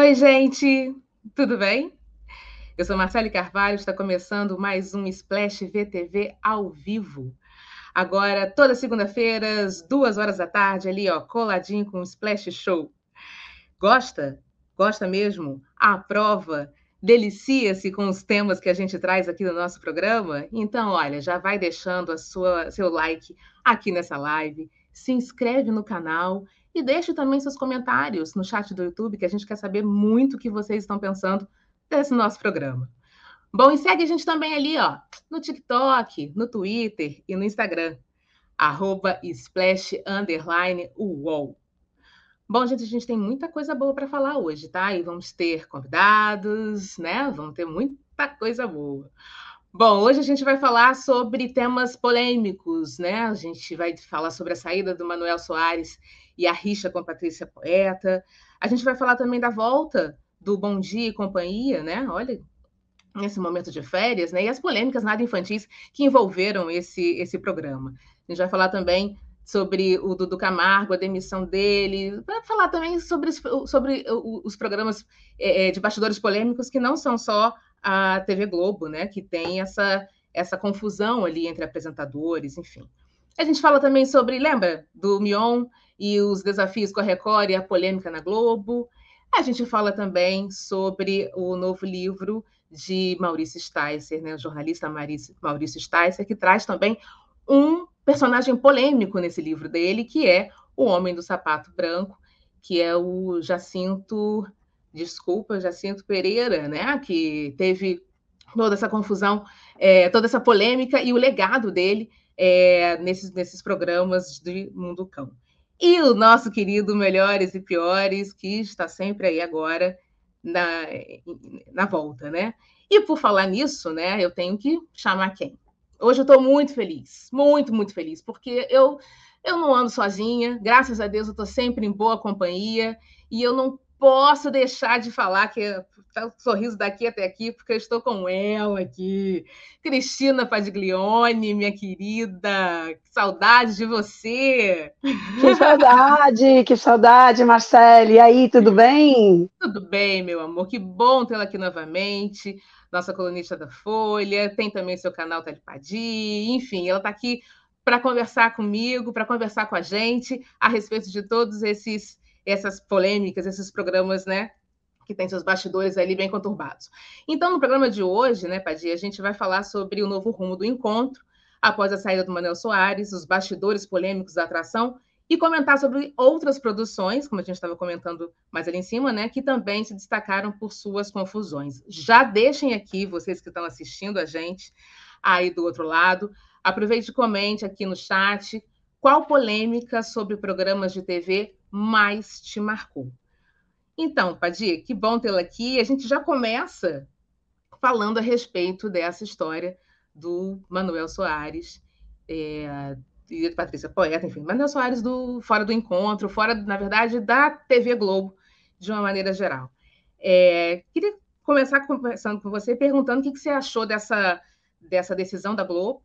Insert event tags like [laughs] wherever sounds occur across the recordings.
Oi, gente, tudo bem? Eu sou Marcele Carvalho, está começando mais um Splash VTV ao vivo. Agora, toda segunda-feira, às duas horas da tarde, ali, ó, coladinho com o Splash Show. Gosta? Gosta mesmo? Aprova? Delicia-se com os temas que a gente traz aqui no nosso programa? Então, olha, já vai deixando a sua, seu like aqui nessa live, se inscreve no canal e deixe também seus comentários no chat do YouTube, que a gente quer saber muito o que vocês estão pensando desse nosso programa. Bom, e segue a gente também ali, ó, no TikTok, no Twitter e no Instagram, arroba splash underline UOL. Bom, gente, a gente tem muita coisa boa para falar hoje, tá? E vamos ter convidados, né? Vamos ter muita coisa boa. Bom, hoje a gente vai falar sobre temas polêmicos, né? A gente vai falar sobre a saída do Manuel Soares e a rixa com a Patrícia Poeta. A gente vai falar também da volta do Bom Dia e Companhia, né? Olha, nesse momento de férias, né? E as polêmicas nada infantis que envolveram esse, esse programa. A gente vai falar também sobre o Dudu Camargo, a demissão dele, vai falar também sobre, sobre os programas é, é, de bastidores polêmicos que não são só a TV Globo, né? Que tem essa, essa confusão ali entre apresentadores, enfim. A gente fala também sobre, lembra, do Mion e os desafios com a Record e a polêmica na Globo. A gente fala também sobre o novo livro de Maurício Sticer, né, o jornalista Maurício, Sticer, que traz também um personagem polêmico nesse livro dele, que é o Homem do Sapato Branco, que é o Jacinto, desculpa, Jacinto Pereira, né, que teve toda essa confusão, é, toda essa polêmica e o legado dele é, nesses, nesses programas de Mundo Cão. E o nosso querido Melhores e Piores, que está sempre aí agora na, na volta, né? E por falar nisso, né, eu tenho que chamar quem? Hoje eu estou muito feliz, muito, muito feliz, porque eu, eu não ando sozinha, graças a Deus eu estou sempre em boa companhia, e eu não posso deixar de falar que tá o sorriso daqui até aqui, porque eu estou com ela aqui. Cristina Padiglione, minha querida, que saudade de você! Que saudade, que saudade, Marcele. E aí, tudo bem? Tudo bem, meu amor, que bom tê-la aqui novamente. Nossa colunista da Folha, tem também seu canal Telepadi, enfim, ela está aqui para conversar comigo, para conversar com a gente a respeito de todos esses essas polêmicas, esses programas, né, que tem seus bastidores ali bem conturbados. Então, no programa de hoje, né, Padia, a gente vai falar sobre o novo rumo do encontro, após a saída do Manuel Soares, os bastidores polêmicos da atração, e comentar sobre outras produções, como a gente estava comentando mais ali em cima, né, que também se destacaram por suas confusões. Já deixem aqui, vocês que estão assistindo a gente aí do outro lado, aproveite e comente aqui no chat qual polêmica sobre programas de TV mais te marcou. Então, Padir, que bom tê-la aqui. A gente já começa falando a respeito dessa história do Manuel Soares é, e Patrícia Poeta, enfim, Manuel Soares do Fora do Encontro, fora, na verdade, da TV Globo, de uma maneira geral. É, queria começar conversando com você, perguntando o que, que você achou dessa, dessa decisão da Globo,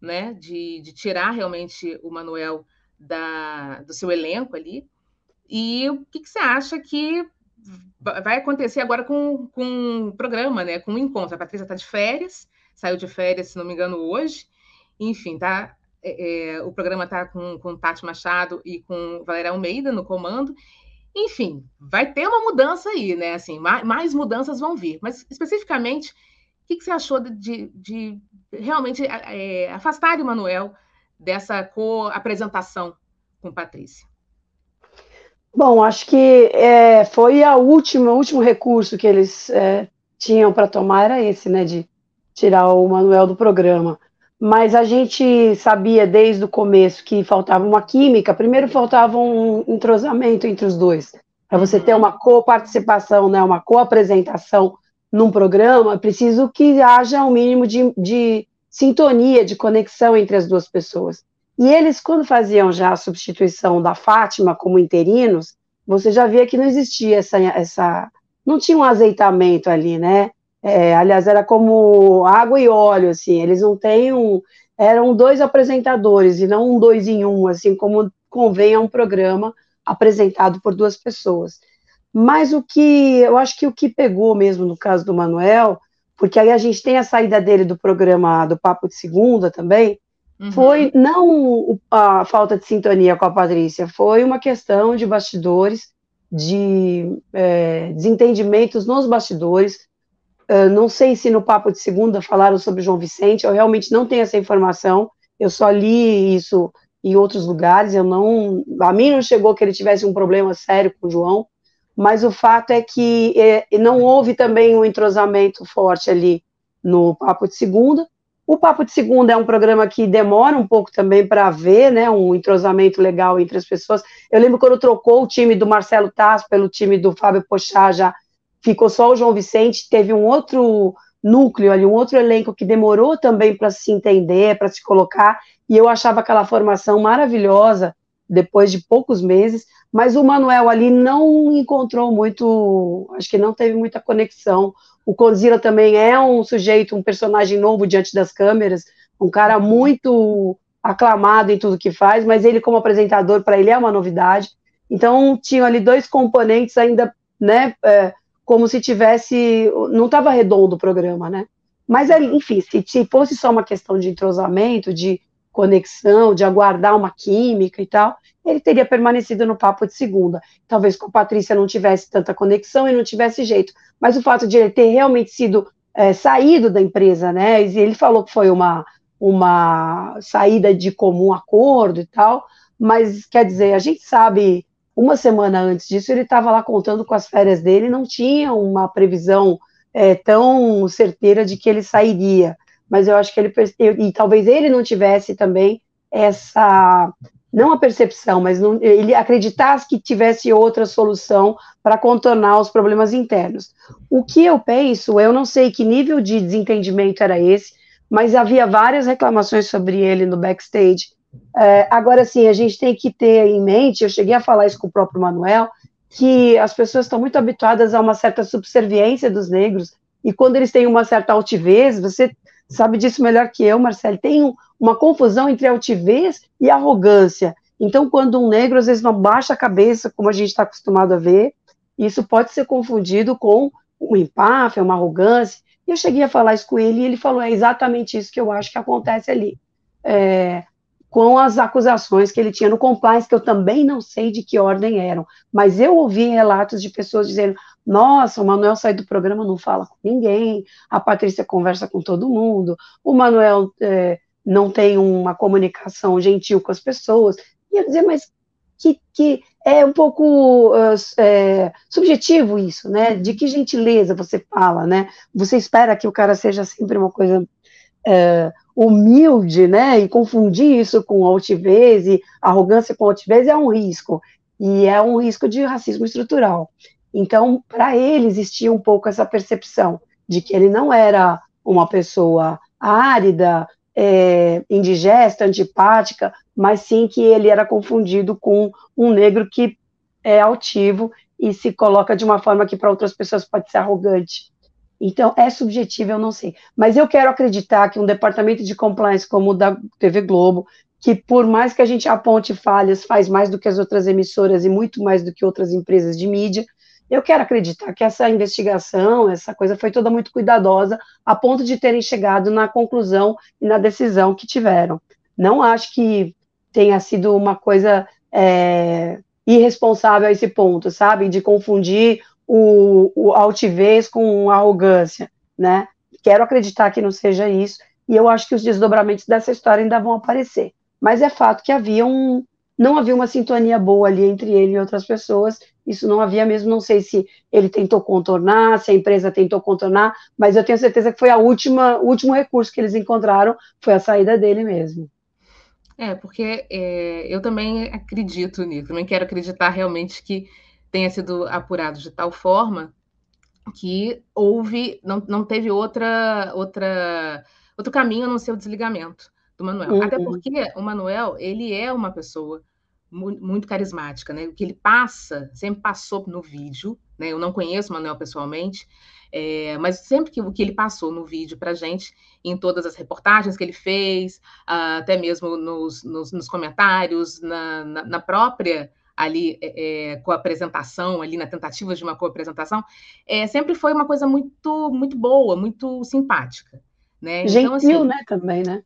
né, de, de tirar realmente o Manuel da, do seu elenco ali, e o que, que você acha que vai acontecer agora com, com o programa, né? Com o encontro. A Patrícia está de férias, saiu de férias, se não me engano, hoje. Enfim, tá. É, é o programa está com, com Tati Machado e com Valéria Almeida no comando. Enfim, vai ter uma mudança aí, né? Assim, mais, mais mudanças vão vir. Mas especificamente, o que, que você achou de, de realmente é, afastar o Manuel dessa co-apresentação com Patrícia? Bom, acho que é, foi a última, o último recurso que eles é, tinham para tomar era esse, né, de tirar o Manuel do programa. Mas a gente sabia desde o começo que faltava uma química. Primeiro faltava um entrosamento entre os dois. Para você ter uma co-participação, né, uma co-apresentação num programa, é preciso que haja um mínimo de, de sintonia, de conexão entre as duas pessoas. E eles, quando faziam já a substituição da Fátima como interinos, você já via que não existia essa. essa não tinha um azeitamento ali, né? É, aliás, era como água e óleo, assim, eles não têm um. Eram dois apresentadores e não um dois em um, assim como convém a um programa apresentado por duas pessoas. Mas o que eu acho que o que pegou mesmo no caso do Manuel, porque aí a gente tem a saída dele do programa do Papo de Segunda também, uhum. foi não a falta de sintonia com a Patrícia, foi uma questão de bastidores, de é, desentendimentos nos bastidores. Uh, não sei se no Papo de Segunda falaram sobre João Vicente, eu realmente não tenho essa informação, eu só li isso em outros lugares, eu não, a mim não chegou que ele tivesse um problema sério com o João, mas o fato é que é, não houve também um entrosamento forte ali no Papo de Segunda. O Papo de Segunda é um programa que demora um pouco também para ver, né, um entrosamento legal entre as pessoas. Eu lembro quando trocou o time do Marcelo Tasso pelo time do Fábio Pochá, já ficou só o João Vicente, teve um outro núcleo ali, um outro elenco que demorou também para se entender, para se colocar, e eu achava aquela formação maravilhosa depois de poucos meses, mas o Manuel ali não encontrou muito, acho que não teve muita conexão. O Conzilla também é um sujeito, um personagem novo diante das câmeras, um cara muito aclamado em tudo que faz, mas ele como apresentador para ele é uma novidade. Então tinham ali dois componentes ainda, né, é, como se tivesse, não estava redondo o programa, né? Mas enfim, se, se fosse só uma questão de entrosamento, de conexão, de aguardar uma química e tal, ele teria permanecido no papo de segunda. Talvez com a Patrícia não tivesse tanta conexão e não tivesse jeito. Mas o fato de ele ter realmente sido é, saído da empresa, né? E ele falou que foi uma, uma saída de comum acordo e tal, mas quer dizer, a gente sabe, uma semana antes disso, ele estava lá contando com as férias dele, não tinha uma previsão é, tão certeira de que ele sairia. Mas eu acho que ele, e talvez ele não tivesse também essa não a percepção, mas não, ele acreditasse que tivesse outra solução para contornar os problemas internos. O que eu penso, eu não sei que nível de desentendimento era esse, mas havia várias reclamações sobre ele no backstage. É, agora sim, a gente tem que ter em mente, eu cheguei a falar isso com o próprio Manuel, que as pessoas estão muito habituadas a uma certa subserviência dos negros, e quando eles têm uma certa altivez, você sabe disso melhor que eu, Marcelo, tem um, uma confusão entre altivez e arrogância. Então, quando um negro às vezes não baixa a cabeça, como a gente está acostumado a ver, isso pode ser confundido com um empáfia, uma arrogância. E eu cheguei a falar isso com ele e ele falou: é exatamente isso que eu acho que acontece ali. É, com as acusações que ele tinha no compliance, que eu também não sei de que ordem eram, mas eu ouvi relatos de pessoas dizendo: nossa, o Manuel sai do programa, não fala com ninguém, a Patrícia conversa com todo mundo, o Manuel é, não tem uma comunicação gentil com as pessoas. Eu dizer, mas que, que é um pouco é, subjetivo isso, né? De que gentileza você fala, né? Você espera que o cara seja sempre uma coisa é, humilde, né, e confundir isso com altivez e arrogância com altivez é um risco, e é um risco de racismo estrutural. Então, para ele existia um pouco essa percepção de que ele não era uma pessoa árida, é, indigesta, antipática, mas sim que ele era confundido com um negro que é altivo e se coloca de uma forma que para outras pessoas pode ser arrogante. Então, é subjetivo, eu não sei. Mas eu quero acreditar que um departamento de compliance como o da TV Globo, que por mais que a gente aponte falhas, faz mais do que as outras emissoras e muito mais do que outras empresas de mídia, eu quero acreditar que essa investigação, essa coisa foi toda muito cuidadosa, a ponto de terem chegado na conclusão e na decisão que tiveram. Não acho que tenha sido uma coisa é, irresponsável a esse ponto, sabe? De confundir o, o altivez com arrogância, né? Quero acreditar que não seja isso, e eu acho que os desdobramentos dessa história ainda vão aparecer. Mas é fato que havia um, não havia uma sintonia boa ali entre ele e outras pessoas, isso não havia mesmo, não sei se ele tentou contornar, se a empresa tentou contornar, mas eu tenho certeza que foi a última, o último recurso que eles encontraram, foi a saída dele mesmo. É, porque é, eu também acredito nisso, também quero acreditar realmente que tenha sido apurado de tal forma que houve, não, não teve outra, outra, outro caminho a não ser o desligamento do Manuel. Uhum. Até porque o Manuel, ele é uma pessoa muito carismática, né? O que ele passa, sempre passou no vídeo, né? Eu não conheço o Manuel pessoalmente, é, mas sempre que o que ele passou no vídeo para gente, em todas as reportagens que ele fez, até mesmo nos, nos, nos comentários, na, na, na própria ali é, com a apresentação, ali na tentativa de uma co-apresentação, é, sempre foi uma coisa muito, muito boa, muito simpática. Né? Gentil, então, assim, né, também, né?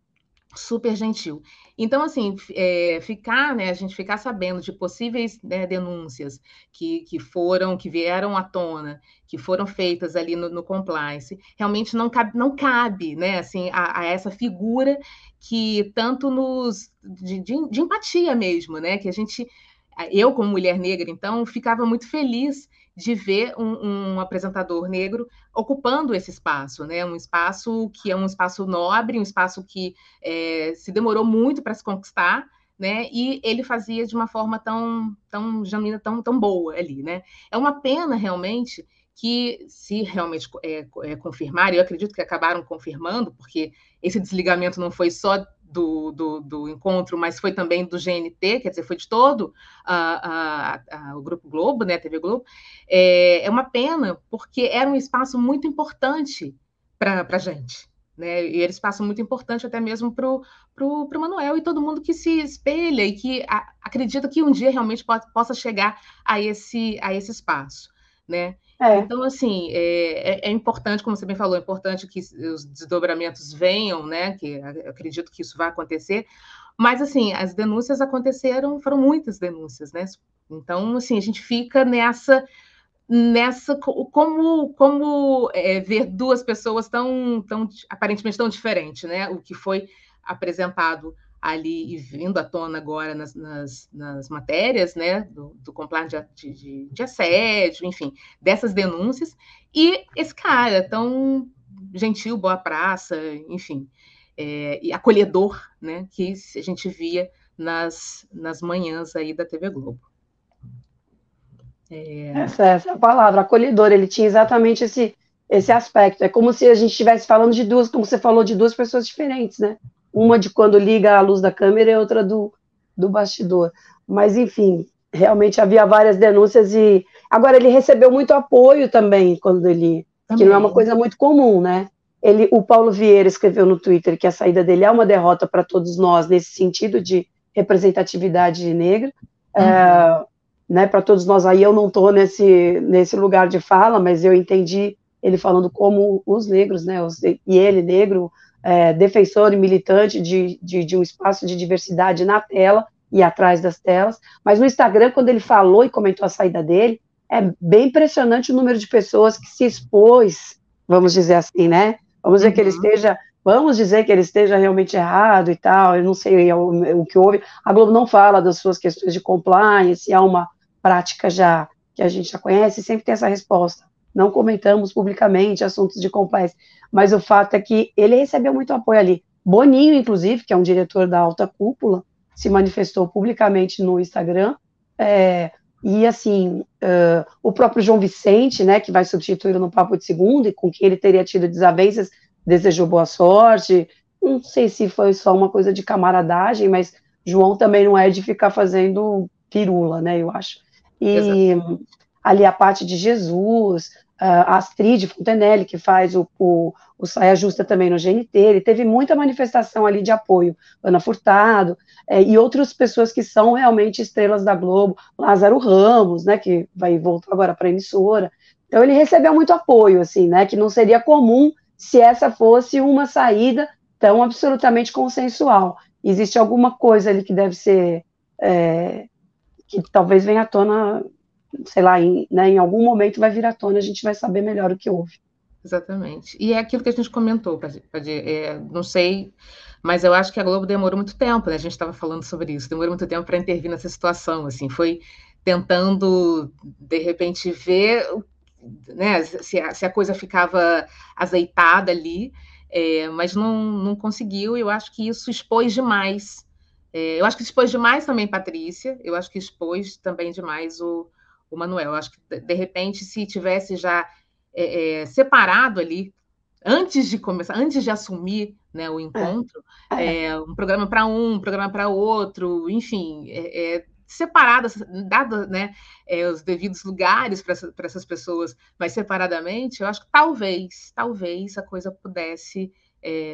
Super gentil. Então, assim, é, ficar, né, a gente ficar sabendo de possíveis né, denúncias que, que foram, que vieram à tona, que foram feitas ali no, no compliance, realmente não cabe, não cabe, né, assim, a, a essa figura que tanto nos de, de, de empatia mesmo, né, que a gente, eu como mulher negra, então, ficava muito feliz de ver um, um, apresentador negro ocupando esse espaço, né? Um espaço que é um espaço nobre, um espaço que é, se demorou muito para se conquistar, né? E ele fazia de uma forma tão, tão genuína, tão, tão boa ali, né? É uma pena realmente que, se realmente é, é, confirmar, eu acredito que acabaram confirmando, porque esse desligamento não foi só do, do, do, encontro, mas foi também do GNT, quer dizer, foi de todo o Grupo Globo, né, a TV Globo, é, é uma pena, porque era um espaço muito importante para a gente. Né? E era um espaço muito importante até mesmo para o Manuel e todo mundo que se espelha e que a, acredita que um dia realmente pode, possa chegar a esse, a esse espaço. Né? É. Então, assim, é, é, é, importante, como você bem falou, é importante que os desdobramentos venham, né? Que acredito que isso vai acontecer. Mas, assim, as denúncias aconteceram, foram muitas denúncias, né? Então, assim, a gente fica nessa nessa como como é, ver duas pessoas tão tão aparentemente tão diferentes, né? O que foi apresentado ali e vindo à tona agora nas, nas, nas matérias, né, do, do de, de, de, assédio, enfim, dessas denúncias, e esse cara tão gentil, boa praça, enfim, é, e acolhedor, né, que a gente via nas, nas manhãs aí da TV Globo. É... Essa, essa é palavra, acolhedor, ele tinha exatamente esse, esse aspecto, é como se a gente estivesse falando de duas, como você falou, de duas pessoas diferentes, né, uma de quando liga a luz da câmera e outra do, do bastidor. Mas, enfim, realmente havia várias denúncias e agora ele recebeu muito apoio também quando ele também. que não é uma coisa muito comum, né? Ele, o Paulo Vieira escreveu no Twitter que a saída dele é uma derrota para todos nós nesse sentido de representatividade negra, uhum. é, né? Para todos nós aí eu não estou nesse nesse lugar de fala, mas eu entendi ele falando como os negros, né? Os, e ele negro é, defensor e militante de, de, de um espaço de diversidade na tela e atrás das telas, mas no Instagram, quando ele falou e comentou a saída dele, é bem impressionante o número de pessoas que se expôs, vamos dizer assim, né? Vamos dizer uhum. que ele uhum. esteja, vamos dizer que ele esteja realmente errado e tal, eu não sei o, o que houve. A Globo não fala das suas questões de compliance, há uma prática já que a gente já conhece, sempre tem essa resposta não comentamos publicamente assuntos de compliance, mas o fato é que ele recebeu muito apoio ali. Boninho, inclusive, que é um diretor da alta cúpula, se manifestou publicamente no Instagram, é, e assim, uh, o próprio João Vicente, né, que vai substituí-lo no Papo de Segunda, e com quem ele teria tido desavenças, desejou boa sorte, não sei se foi só uma coisa de camaradagem, mas João também não é de ficar fazendo pirula, né, eu acho. E Exatamente. ali a parte de Jesus, a Astrid Fontenelle, que faz o, o, o Saia Justa também no GNT, ele teve muita manifestação ali de apoio, Ana Furtado, é, e outras pessoas que são realmente estrelas da Globo, Lázaro Ramos, né, que vai voltar agora para a emissora, então ele recebeu muito apoio, assim, né, que não seria comum se essa fosse uma saída tão absolutamente consensual. Existe alguma coisa ali que deve ser, é, que talvez venha à tona sei lá, em, né, em algum momento vai vir à tona, a gente vai saber melhor o que houve. Exatamente. E é aquilo que a gente comentou, é, não sei, mas eu acho que a Globo demorou muito tempo, né? A gente estava falando sobre isso, demorou muito tempo para intervir nessa situação, assim, foi tentando, de repente, ver né, se, a, se a coisa ficava azeitada ali, é, mas não, não conseguiu, e eu acho que isso expôs demais. É, eu acho que expôs demais também Patrícia, eu acho que expôs também demais o, o Manuel. Acho que, de repente, se tivesse já é, é, separado ali, antes de começar, antes de assumir né, o encontro, é. é um programa para um, um programa para outro, enfim, é, é, separado, dado né, os devidos lugares para essa, essas pessoas, mas separadamente, eu acho que talvez, talvez a coisa pudesse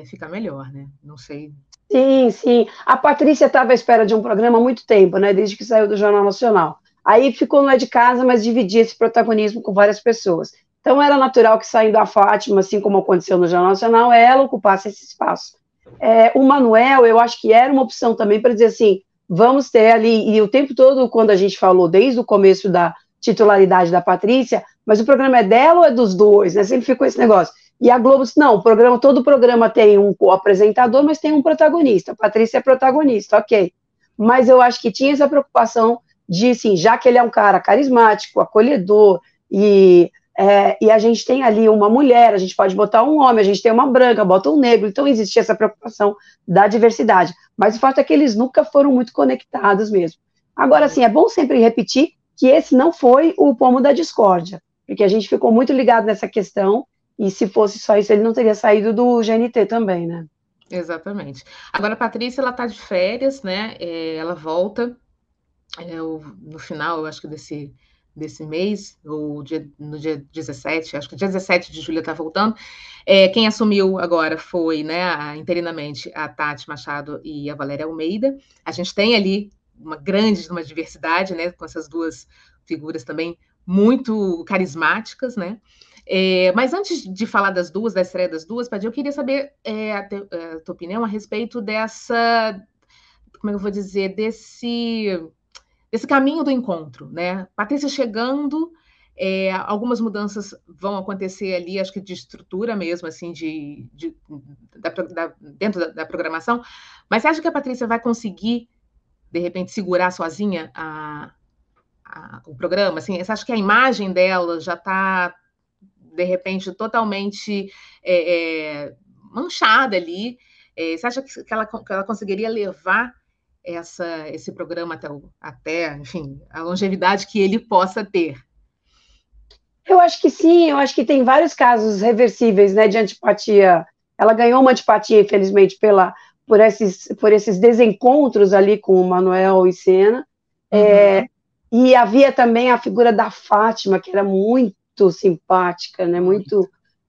ficar melhor, né? Não sei. Sim, sim. A Patrícia estava à espera de um programa há muito tempo, né? Desde que saiu do Jornal Nacional. Aí ficou não é de casa, mas dividia esse protagonismo com várias pessoas. Então era natural que saindo a Fátima, assim como aconteceu no Jornal Nacional, ela ocupasse esse espaço. É, o Manuel, eu acho que era uma opção também para dizer assim, vamos ter ali, e o tempo todo, quando a gente falou, desde o começo da titularidade da Patrícia, mas o programa é dela ou é dos dois, né? Sempre ficou esse negócio. E a Globo disse, não, o programa, todo programa tem um apresentador, mas tem um protagonista. A Patrícia é protagonista, ok. Mas eu acho que tinha essa preocupação de, assim, já que ele é um cara carismático, acolhedor, e é, e a gente tem ali uma mulher, a gente pode botar um homem, a gente tem uma branca, bota um negro, então existia essa preocupação da diversidade. Mas o fato é que eles nunca foram muito conectados mesmo. Agora, assim, é bom sempre repetir que esse não foi o pomo da discórdia, porque a gente ficou muito ligado nessa questão, e se fosse só isso, ele não teria saído do GNT também, né? Exatamente. Agora, a Patrícia, ela tá de férias, né? É, ela volta é, no final, eu acho que desse desse mês, ou dia, no dia 17, acho que dia 17 de julho está voltando. É, quem assumiu agora foi, né, a, interinamente, a Tati Machado e a Valéria Almeida. A gente tem ali uma grande uma diversidade, né, com essas duas figuras também muito carismáticas, né? É, mas antes de falar das duas, da estreia das duas, Padir, eu queria saber é, a, te, a tua opinião a respeito dessa, como é eu vou dizer, desse desse caminho do encontro, né? Patrícia chegando, é, algumas mudanças vão acontecer ali, acho que de estrutura mesmo, assim, de, de da, da, dentro da, da, programação. Mas você acha que a Patrícia vai conseguir, de repente, segurar sozinha a, a, o programa? Assim, você acha que a imagem dela já está, de repente, totalmente é, é, manchada ali? É, você acha que ela, que ela conseguiria levar essa, esse programa até, até, enfim, a longevidade que ele possa ter? Eu acho que sim, eu acho que tem vários casos reversíveis, né, de antipatia. Ela ganhou uma antipatia, infelizmente, pela, por, esses, por esses desencontros ali com o Manuel e Sena. Uhum. É, e havia também a figura da Fátima, que era muito simpática, né, muito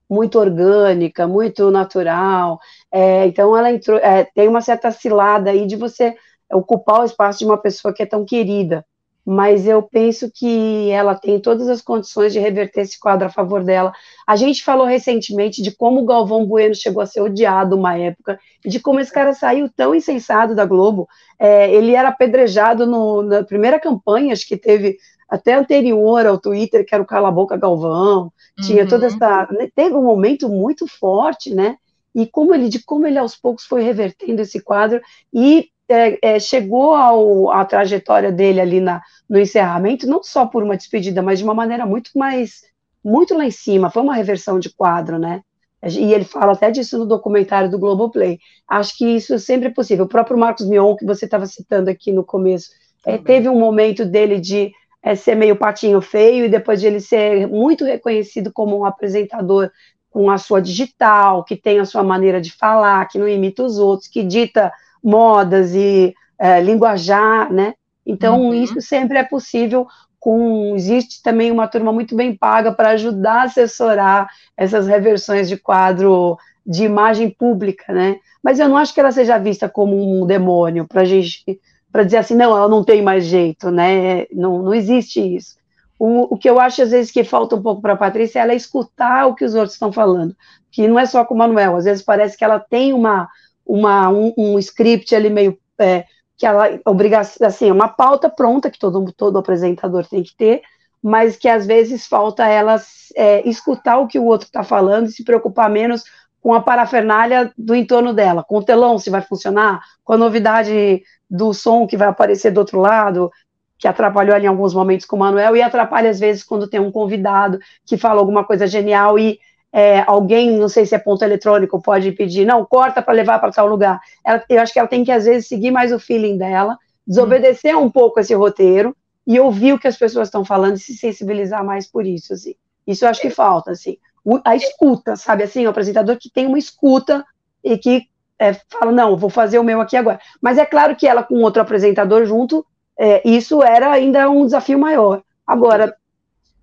muito orgânica, muito natural. É, então ela entrou, é, tem uma certa cilada aí de você ocupar o espaço de uma pessoa que é tão querida. Mas eu penso que ela tem todas as condições de reverter esse quadro a favor dela. A gente falou recentemente de como o Galvão Bueno chegou a ser odiado uma época, e de como esse cara saiu tão insensado da Globo. É, ele era apedrejado no, na primeira campanha, acho que teve até anterior ao Twitter, que era o Cala a Boca Galvão, tinha toda uhum. essa. Né, teve um momento muito forte, né? E como ele, de como ele aos poucos foi revertendo esse quadro e é, é, chegou ao, à trajetória dele ali na, no encerramento, não só por uma despedida, mas de uma maneira muito mais, muito lá em cima, foi uma reversão de quadro, né? E ele fala até disso no documentário do Globoplay. Acho que isso sempre é possível. O próprio Marcos Mion, que você estava citando aqui no começo, é, teve um momento dele de é, ser meio patinho feio, e depois de ele ser muito reconhecido como um apresentador com a sua digital, que tem a sua maneira de falar, que não imita os outros, que dita modas e é, linguajar, né? Então, uhum. isso sempre é possível com existe também uma turma muito bem paga para ajudar a assessorar essas reversões de quadro de imagem pública, né? Mas eu não acho que ela seja vista como um demônio para gente para dizer assim, não, ela não tem mais jeito, né? Não, não existe isso. O, o que eu acho às vezes que falta um pouco para a Patrícia é ela escutar o que os outros estão falando, que não é só com o Manuel, às vezes parece que ela tem uma uma, um, um script ali meio é, que ela obriga assim, uma pauta pronta que todo, todo apresentador tem que ter, mas que às vezes falta ela é, escutar o que o outro está falando e se preocupar menos com a parafernália do entorno dela, com o telão se vai funcionar, com a novidade do som que vai aparecer do outro lado, que atrapalhou ali em alguns momentos com o Manuel, e atrapalha às vezes quando tem um convidado que fala alguma coisa genial e é, alguém, não sei se é ponto eletrônico, pode pedir, não, corta para levar para tal lugar. Ela, eu acho que ela tem que, às vezes, seguir mais o feeling dela, desobedecer um pouco esse roteiro e ouvir o que as pessoas estão falando e se sensibilizar mais por isso, assim. Isso eu acho que falta, assim. A escuta, sabe, assim, o apresentador que tem uma escuta e que é, fala, não, vou fazer o meu aqui agora. Mas é claro que ela com outro apresentador junto, é, isso era ainda um desafio maior. Agora,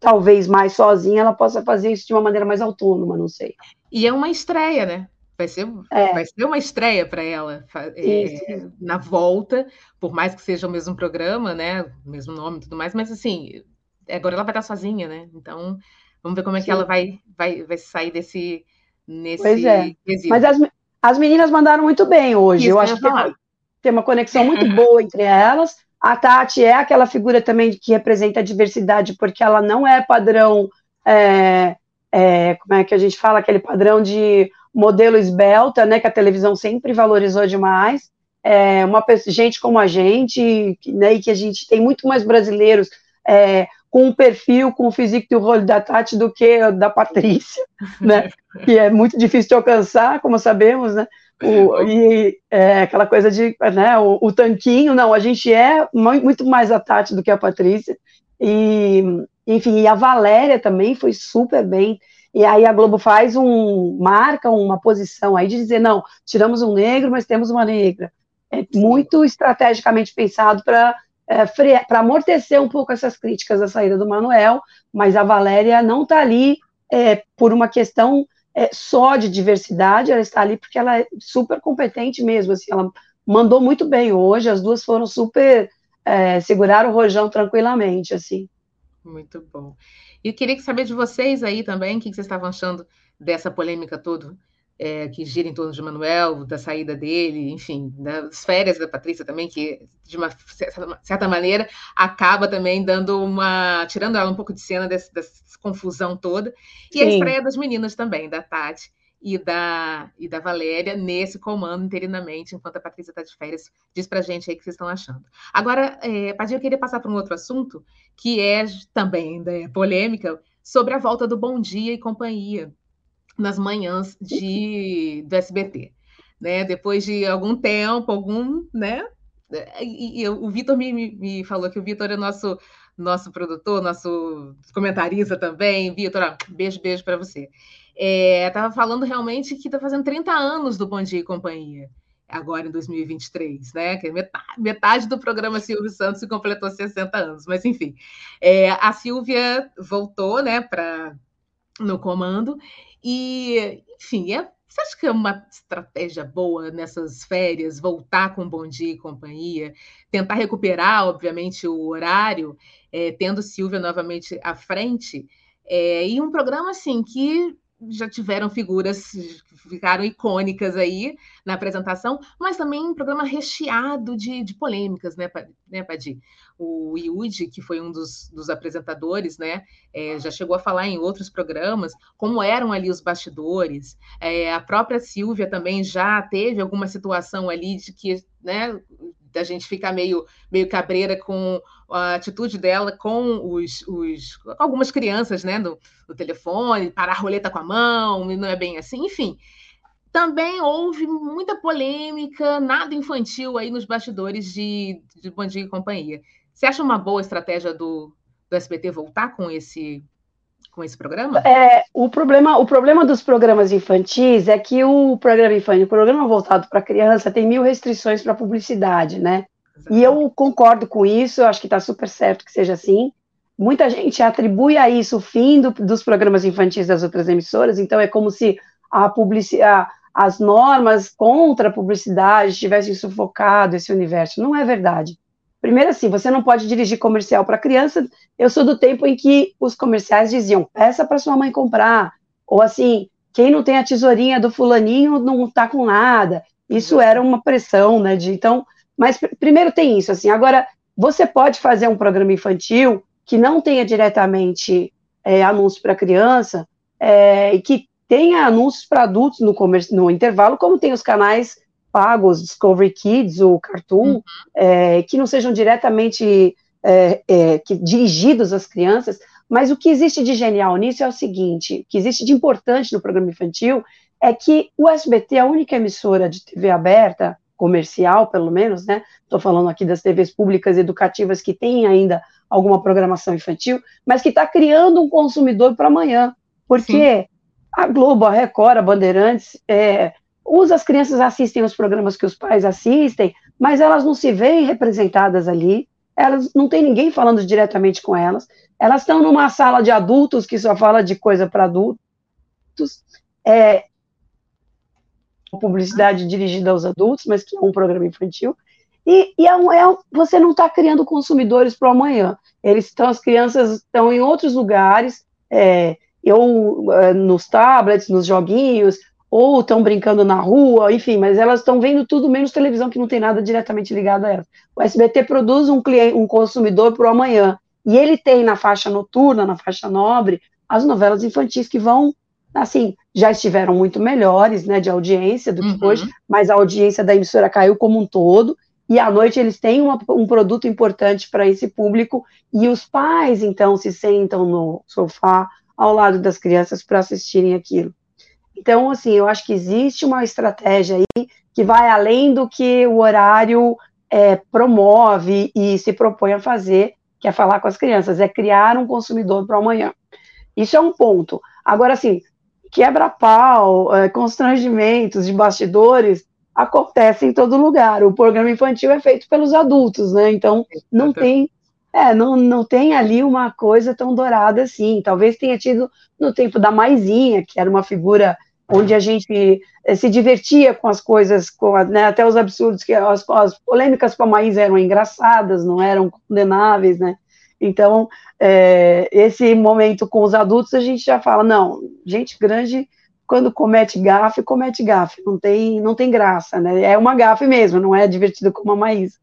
talvez mais sozinha, ela possa fazer isso de uma maneira mais autônoma, não sei. E é uma estreia, né? Vai ser, é. vai ser uma estreia para ela é, na volta, por mais que seja o mesmo programa, né? O mesmo nome e tudo mais, mas assim, agora ela vai estar sozinha, né? Então, vamos ver como é Sim. que ela vai, vai, vai sair desse. Nesse pois é. Mas as, as meninas mandaram muito bem hoje. Isso, eu acho que tem uma, tem uma conexão muito boa entre elas. A Tati é aquela figura também que representa a diversidade, porque ela não é padrão. É, é, como é que a gente fala? Aquele padrão de modelo esbelta, né, que a televisão sempre valorizou demais, é, uma gente como a gente, né, e que a gente tem muito mais brasileiros é, com um perfil, com o físico e o rolo da Tati do que da Patrícia, né, [laughs] que é muito difícil de alcançar, como sabemos, né, o, e é, aquela coisa de, né, o, o, tanquinho, não, a gente é muito mais a Tati do que a Patrícia, e, enfim, e a Valéria também foi super bem, e aí a Globo faz um, marca uma posição aí de dizer, não, tiramos um negro, mas temos uma negra. É muito estrategicamente pensado para é, para amortecer um pouco essas críticas da saída do Manuel, mas a Valéria não está ali é, por uma questão é, só de diversidade, ela está ali porque ela é super competente mesmo, assim, ela mandou muito bem hoje, as duas foram super, é, seguraram o rojão tranquilamente, assim. Muito bom. E queria saber de vocês aí também, o que vocês estavam achando dessa polêmica toda é, que gira em torno de Manuel, da saída dele, enfim, das férias da Patrícia também, que de uma certa maneira acaba também dando uma. tirando ela um pouco de cena desse, dessa confusão toda. E Sim. a estreia das meninas também, da Tati e da, e da Valéria nesse comando interinamente, enquanto a Patrícia está de férias. Diz para gente aí o que vocês estão achando. Agora, é, Padir, eu queria passar para um outro assunto, que é também ainda é polêmica, sobre a volta do Bom Dia e Companhia nas manhãs de, do SBT. Né? Depois de algum tempo, algum, né? E, e o Vitor me, me, falou que o Vitor é nosso nosso produtor, nosso comentarista também. Vitor, beijo, beijo para você. Estava é, falando realmente que está fazendo 30 anos do Bom Dia e Companhia, agora em 2023, né? Que é metade, metade do programa Silvio Santos se completou 60 anos, mas enfim. É, a Silvia voltou, né, para no comando, e, enfim, é, você acha que é uma estratégia boa nessas férias voltar com Bom Dia e Companhia, tentar recuperar, obviamente, o horário, é, tendo Silvia novamente à frente, é, e um programa assim que já tiveram figuras que ficaram icônicas aí na apresentação, mas também um programa recheado de, de polêmicas, né, né Padir? O Yudi, que foi um dos, dos apresentadores, né, é, já chegou a falar em outros programas como eram ali os bastidores. É, a própria Silvia também já teve alguma situação ali de que, né, da gente ficar meio, meio cabreira com a atitude dela com os, os algumas crianças, né, no, no telefone, parar a roleta com a mão, não é bem assim, enfim. Também houve muita polêmica, nada infantil aí nos bastidores de, de Bom Dia e Companhia. Você acha uma boa estratégia do, do SBT voltar com esse com esse programa? É, o problema, o problema dos programas infantis é que o programa infantil, o programa voltado para criança, tem mil restrições para publicidade, né? Exatamente. E eu concordo com isso, eu acho que está super certo que seja assim. Muita gente atribui a isso o fim do, dos programas infantis das outras emissoras, então é como se a publicidade, as normas contra a publicidade tivessem sufocado esse universo. Não é verdade. Primeiro, assim, você não pode dirigir comercial para criança. Eu sou do tempo em que os comerciais diziam: peça para sua mãe comprar. Ou assim, quem não tem a tesourinha do fulaninho não está com nada. Isso era uma pressão, né? De, então, mas primeiro tem isso, assim. Agora, você pode fazer um programa infantil que não tenha diretamente é, anúncio para criança é, e que tenha anúncios para adultos no, no intervalo, como tem os canais pagos, Discovery Kids, o Cartoon, uhum. é, que não sejam diretamente é, é, que, dirigidos às crianças, mas o que existe de genial nisso é o seguinte, o que existe de importante no programa infantil é que o SBT é a única emissora de TV aberta, comercial pelo menos, né, estou falando aqui das TVs públicas educativas que têm ainda alguma programação infantil, mas que está criando um consumidor para amanhã, porque Sim. A Globo, a Record, a Bandeirantes, é, as crianças assistem os programas que os pais assistem, mas elas não se veem representadas ali, elas não tem ninguém falando diretamente com elas, elas estão numa sala de adultos que só fala de coisa para adultos, é, publicidade dirigida aos adultos, mas que é um programa infantil. E, e é, é, você não está criando consumidores para o amanhã. Eles estão, as crianças estão em outros lugares, é, ou é, nos tablets, nos joguinhos, ou estão brincando na rua, enfim, mas elas estão vendo tudo menos televisão que não tem nada diretamente ligado a elas. O SBT produz um cliente, um consumidor para o amanhã, e ele tem na faixa noturna, na faixa nobre, as novelas infantis que vão, assim, já estiveram muito melhores, né, de audiência do que uhum. hoje, mas a audiência da emissora caiu como um todo, e à noite eles têm uma, um produto importante para esse público, e os pais, então, se sentam no sofá ao lado das crianças para assistirem aquilo. Então, assim, eu acho que existe uma estratégia aí que vai além do que o horário é, promove e se propõe a fazer, que é falar com as crianças, é criar um consumidor para amanhã. Isso é um ponto. Agora, assim, quebra-pau, é, constrangimentos de bastidores acontecem em todo lugar. O programa infantil é feito pelos adultos, né? Então, não tem é, não, não tem ali uma coisa tão dourada assim. Talvez tenha tido no tempo da Maisinha, que era uma figura onde a gente eh, se divertia com as coisas, com a, né, até os absurdos, que as, as, polêmicas com a Maísa eram engraçadas, não eram condenáveis, né? Então, é, esse momento com os adultos, a gente já fala, não, gente grande, quando comete gafe, comete gafe, não tem, não tem graça, né? É uma gafe mesmo, não é divertido como a Maísa.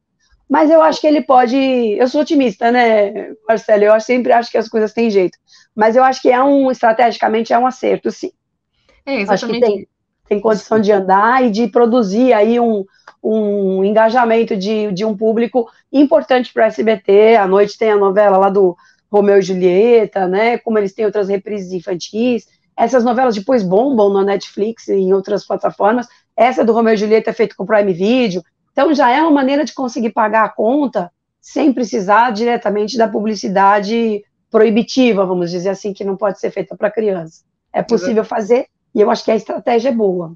Mas eu acho que ele pode. Eu sou otimista, né, Marcelo? Eu sempre acho que as coisas têm jeito. Mas eu acho que é um, estrategicamente, é um acerto, sim. É, exatamente. Acho que tem, tem condição de andar e de produzir aí um, um engajamento de, de um público importante para o SBT. À noite tem a novela lá do Romeu e Julieta, né? Como eles têm outras reprises infantis. Essas novelas depois bombam na Netflix e em outras plataformas. Essa do Romeu e Julieta é feita com Prime Video. Então já é uma maneira de conseguir pagar a conta sem precisar diretamente da publicidade proibitiva, vamos dizer assim, que não pode ser feita para criança. É possível fazer e eu acho que a estratégia é boa.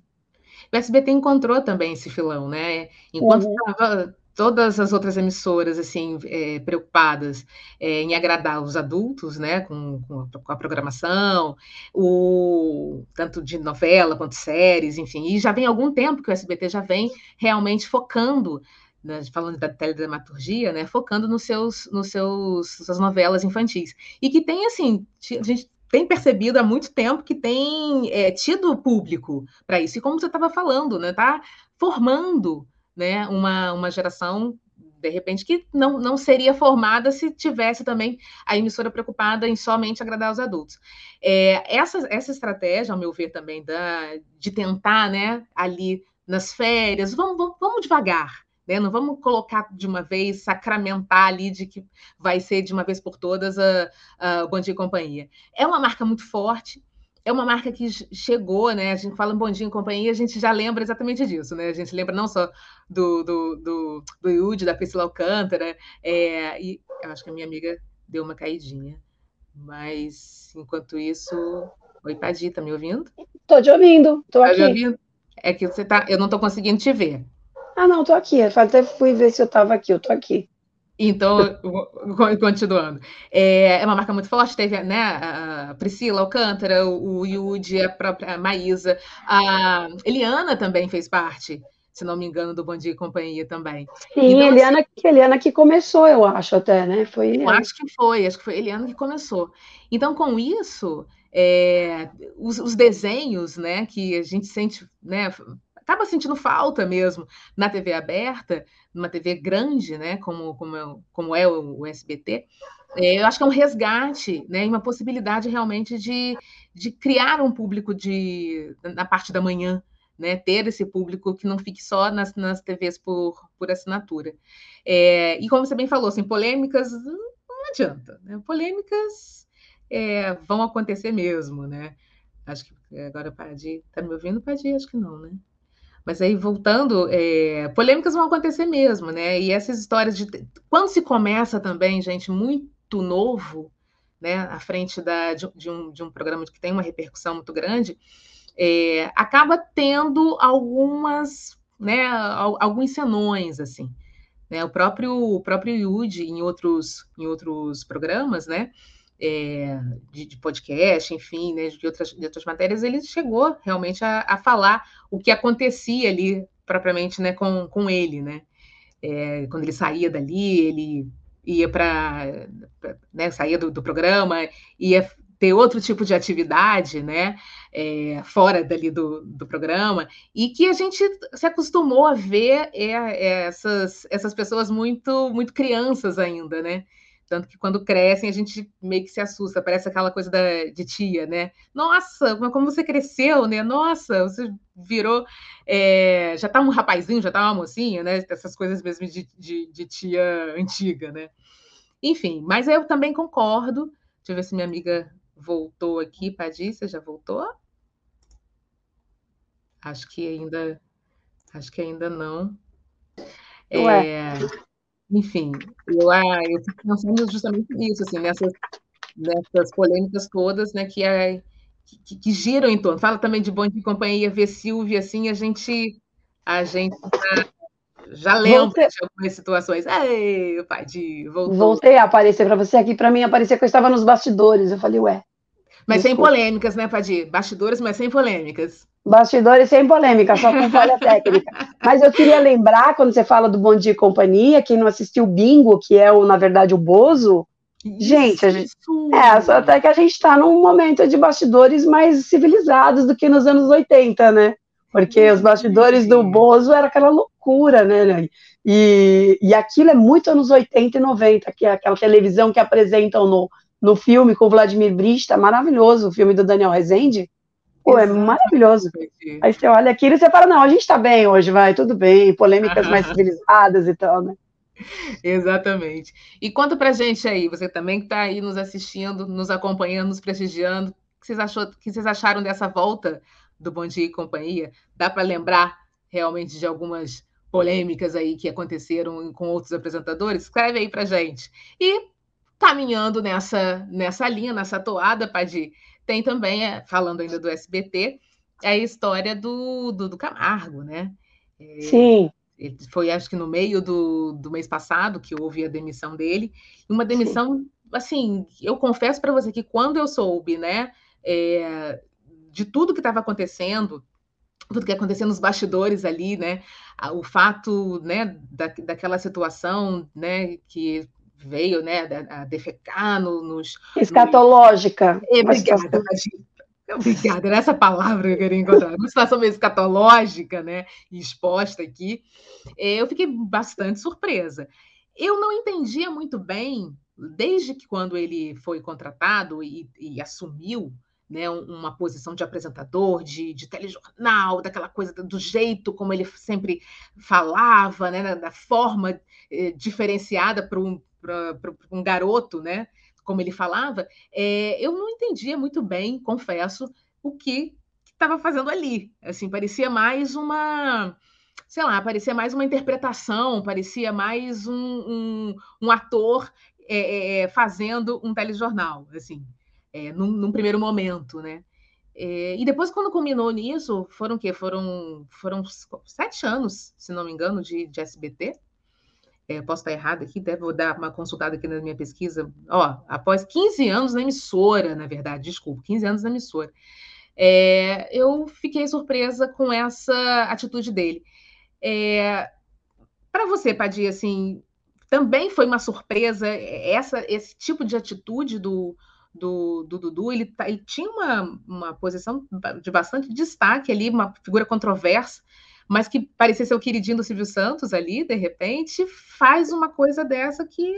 O SBT encontrou também esse filão, né? Enquanto estava uhum. Todas as outras emissoras assim é, preocupadas é, em agradar os adultos, né, com, com, a, programação, o tanto de novela quanto séries, enfim, e já vem algum tempo que o SBT já vem realmente focando né, falando da teledramaturgia, né, focando nos seus, nos seus, suas novelas infantis. E que tem, assim, a gente tem percebido há muito tempo que tem é, tido público para isso. E como você estava falando, né, tá formando né, uma, uma geração, de repente, que não, não seria formada se tivesse também a emissora preocupada em somente agradar os adultos. É, essa, essa estratégia, ao meu ver, também, da, de tentar né, ali nas férias, vamos, vamos, vamos devagar né? Não vamos colocar de uma vez, sacramentar ali de que vai ser de uma vez por todas a, a, o Bom Dia e Companhia. É uma marca muito forte, é uma marca que chegou, né? A gente fala em Bom Dia e Companhia, a gente já lembra exatamente disso, né? A gente lembra não só do, do, do, do Yudi, da Priscila Alcântara, é, e eu acho que a minha amiga deu uma caidinha. Mas, enquanto isso... Oi, Padi, tá me ouvindo? Tô te ouvindo, tô tá aqui. Me ouvindo? É que você tá... Eu não tô conseguindo te ver. Ah, não, tô aqui. Eu até fui ver se eu estava aqui, eu tô aqui. Então, continuando. É, é, uma marca muito forte, teve né, a Priscila Alcântara, o, o Yudi, a própria Maísa, a Eliana também fez parte, se não me engano, do Bom Dia e Companhia também. Sim, então, Eliana, assim, Eliana que começou, eu acho até, né? Foi Eliana. Eu acho que foi, acho que foi Eliana que começou. Então, com isso, é, os, os, desenhos, né, que a gente sente, né, acaba sentindo falta mesmo na TV aberta, numa TV grande, né, como, como, é, como é o, o SBT, é, eu acho que é um resgate, né, uma possibilidade realmente de, de criar um público de, na parte da manhã, né, ter esse público que não fique só nas, nas TVs por, por assinatura. É, e como você bem falou, assim, polêmicas não adianta, né? polêmicas é, vão acontecer mesmo, né? Acho que agora Padir, tá me ouvindo, Padir? Acho que não, né? Mas aí, voltando, é, polêmicas vão acontecer mesmo, né? E essas histórias de. Quando se começa também, gente, muito novo, né, à frente da, de, de, um, de um programa que tem uma repercussão muito grande, é, acaba tendo algumas, né, alguns senões, assim. Né? O próprio, o próprio Yudi, em outros, em outros programas, né? É, de, de, podcast, enfim, né, de, outras, de outras matérias, ele chegou realmente a, a falar o que acontecia ali propriamente né, com, com ele, né? É, quando ele saía dali, ele ia para, né, saía do, do, programa, ia ter outro tipo de atividade, né, é, fora dali do, do programa, e que a gente se acostumou a ver é, essas, essas pessoas muito, muito crianças ainda, né, tanto que quando crescem a gente meio que se assusta, parece aquela coisa da, de tia, né? Nossa, como você cresceu, né? Nossa, você virou. É, já tá um rapazinho, já tá uma mocinha, né? Essas coisas mesmo de, de, de tia antiga, né? Enfim, mas eu também concordo. Deixa eu ver se minha amiga voltou aqui, Padícia, já voltou? Acho que ainda. Acho que ainda não. É, enfim, eu, ah, eu fico pensando justamente nisso, assim, nessas, nessas polêmicas todas, né, que, é, que, que, giram em torno. Fala também de Bom de Companhia, ver Silvia, assim, a gente, a gente já, já lembra Voltei. de algumas situações. Ei, pai de voltou. Voltei a aparecer para você aqui, para mim aparecer que eu estava nos bastidores. Eu falei, ué. Mas desculpa. sem polêmicas, né, Padir? Bastidores, mas sem polêmicas. Bastidores sem polêmica, só com falha [laughs] técnica. Mas eu queria lembrar, quando você fala do Bom Dia e Companhia, quem não assistiu o Bingo, que é, o, na verdade, o Bozo, gente, a gente é, só até que a gente está num momento de bastidores mais civilizados do que nos anos 80, né? Porque os bastidores do Bozo era aquela loucura, né? E, e aquilo é muito anos 80 e 90, que é aquela televisão que apresentam no, no filme com o Vladimir Brista, maravilhoso, o filme do Daniel Rezende. Pô, é maravilhoso. Aí você olha aquilo e você fala, não, a gente tá bem hoje, vai, tudo bem, polêmicas mais civilizadas e tal, né? Exatamente. E conta pra gente aí, você também que está aí nos assistindo, nos acompanhando, nos prestigiando, o que vocês, achou, que vocês acharam dessa volta do Bom Dia e Companhia? Dá para lembrar realmente de algumas polêmicas aí que aconteceram com outros apresentadores? Escreve aí pra gente. E caminhando nessa, nessa linha, nessa toada, Padir, tem também, é, falando ainda do SBT, a história do, do, do Camargo, né? É, Sim. Ele foi, acho que no meio do, do mês passado que houve a demissão dele. Uma demissão, Sim. assim, eu confesso para você que quando eu soube, né, é, de tudo que estava acontecendo, tudo que aconteceu nos bastidores ali, né? O fato, né, da, daquela situação, né, que veio né, a, defecar no, nos. Escatológica. No... É, obrigada, [laughs] Obrigada, era essa palavra que eu queria encontrar. Uma situação meio escatológica, né? Exposta aqui. É, eu fiquei bastante surpresa. Eu não entendia muito bem, desde que quando ele foi contratado e, e assumiu né, uma posição de apresentador, de, de telejornal, daquela coisa do jeito como ele sempre falava, né, da forma eh, diferenciada para um, para um garoto, né? Como ele falava, é, eu não entendia muito bem, confesso, o que estava fazendo ali. Assim, parecia mais uma, sei lá, parecia mais uma interpretação, parecia mais um, um, um ator é, é, fazendo um telejornal, assim, é, num, num, primeiro momento, né? É, e depois, quando culminou nisso, foram o quê? Foram, foram sete anos, se não me engano, de, de SBT é, posso estar errado aqui, devo dar uma consultada aqui na minha pesquisa. Ó, após 15 anos na emissora, na verdade, desculpa, 15 anos na emissora, é, eu fiquei surpresa com essa atitude dele. É, Para você, Padia, assim, também foi uma surpresa essa, esse tipo de atitude do, do, do Dudu, ele, tá, ele tinha uma, uma posição de bastante destaque ali, uma figura controversa, mas que parecia ser o queridinho do Silvio Santos ali, de repente, faz uma coisa dessa que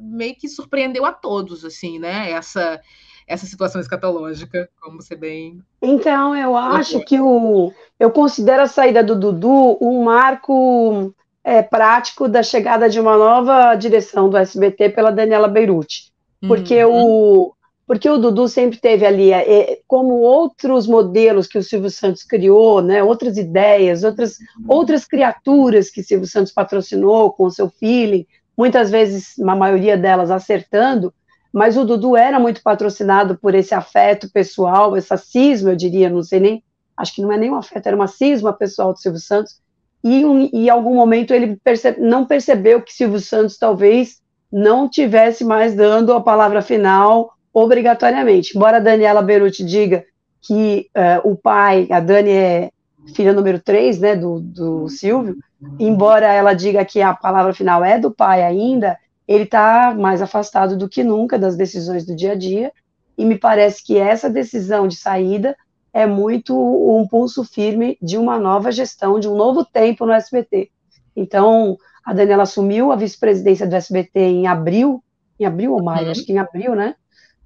meio que surpreendeu a todos, assim, né? Essa essa situação escatológica, como você bem. Então, eu acho que o eu considero a saída do Dudu um marco é, prático da chegada de uma nova direção do SBT pela Daniela Beirute. Porque uhum. o, porque o Dudu sempre teve ali, é, como outros modelos que o Silvio Santos criou, né, outras ideias, outras, outras criaturas que Silvio Santos patrocinou com o seu feeling, muitas vezes, uma maioria delas acertando, mas o Dudu era muito patrocinado por esse afeto pessoal, essa cisma, eu diria, não sei nem, acho que não é nem um afeto, era uma cisma pessoal do Silvio Santos, e um, em algum momento ele percebe, não percebeu que Silvio Santos talvez não tivesse mais dando a palavra final obrigatoriamente. Embora a Daniela Beruti diga que uh, o pai, a Dani é filha número 3, né, do, do Silvio, embora ela diga que a palavra final é do pai ainda, ele está mais afastado do que nunca das decisões do dia a dia, e me parece que essa decisão de saída é muito um pulso firme de uma nova gestão, de um novo tempo no SBT. Então, a Daniela assumiu a vice-presidência do SBT em abril, em abril ou maio, uhum. acho que em abril, né?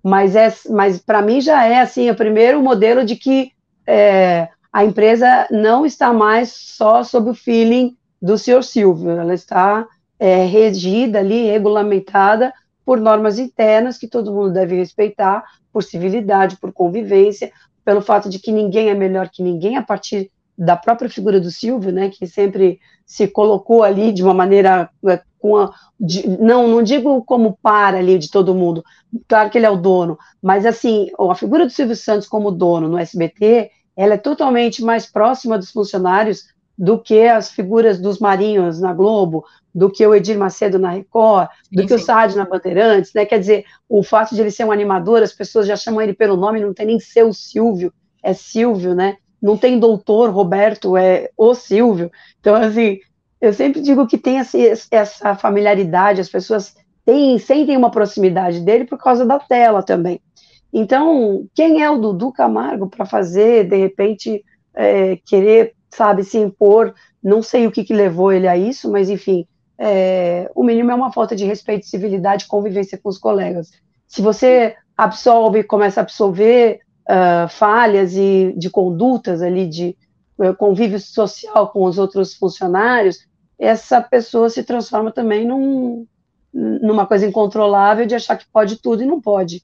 Mas, é, mas para mim já é assim, o primeiro modelo de que é, a empresa não está mais só sob o feeling do senhor Silvio, ela está é, regida ali, regulamentada por normas internas que todo mundo deve respeitar, por civilidade, por convivência, pelo fato de que ninguém é melhor que ninguém a partir da própria figura do Silvio, né, que sempre se colocou ali de uma maneira é, com a, de, não não digo como para ali de todo mundo, claro que ele é o dono, mas assim a figura do Silvio Santos como dono no SBT, ela é totalmente mais próxima dos funcionários do que as figuras dos marinhos na Globo, do que o Edir Macedo na Record, do sim, que sim. o Saad na Bandeirantes, né? Quer dizer, o fato de ele ser um animador, as pessoas já chamam ele pelo nome, não tem nem seu Silvio, é Silvio, né? Não tem doutor Roberto, é o Silvio. Então, assim, eu sempre digo que tem essa familiaridade, as pessoas têm, sentem uma proximidade dele por causa da tela também. Então, quem é o Dudu Camargo para fazer, de repente, é, querer sabe, se impor. Não sei o que, que levou ele a isso, mas enfim, é, o mínimo é uma falta de respeito, civilidade, convivência com os colegas. Se você absolve, começa a absorver uh, falhas e de condutas ali de uh, convívio social com os outros funcionários, essa pessoa se transforma também num, numa coisa incontrolável de achar que pode tudo e não pode.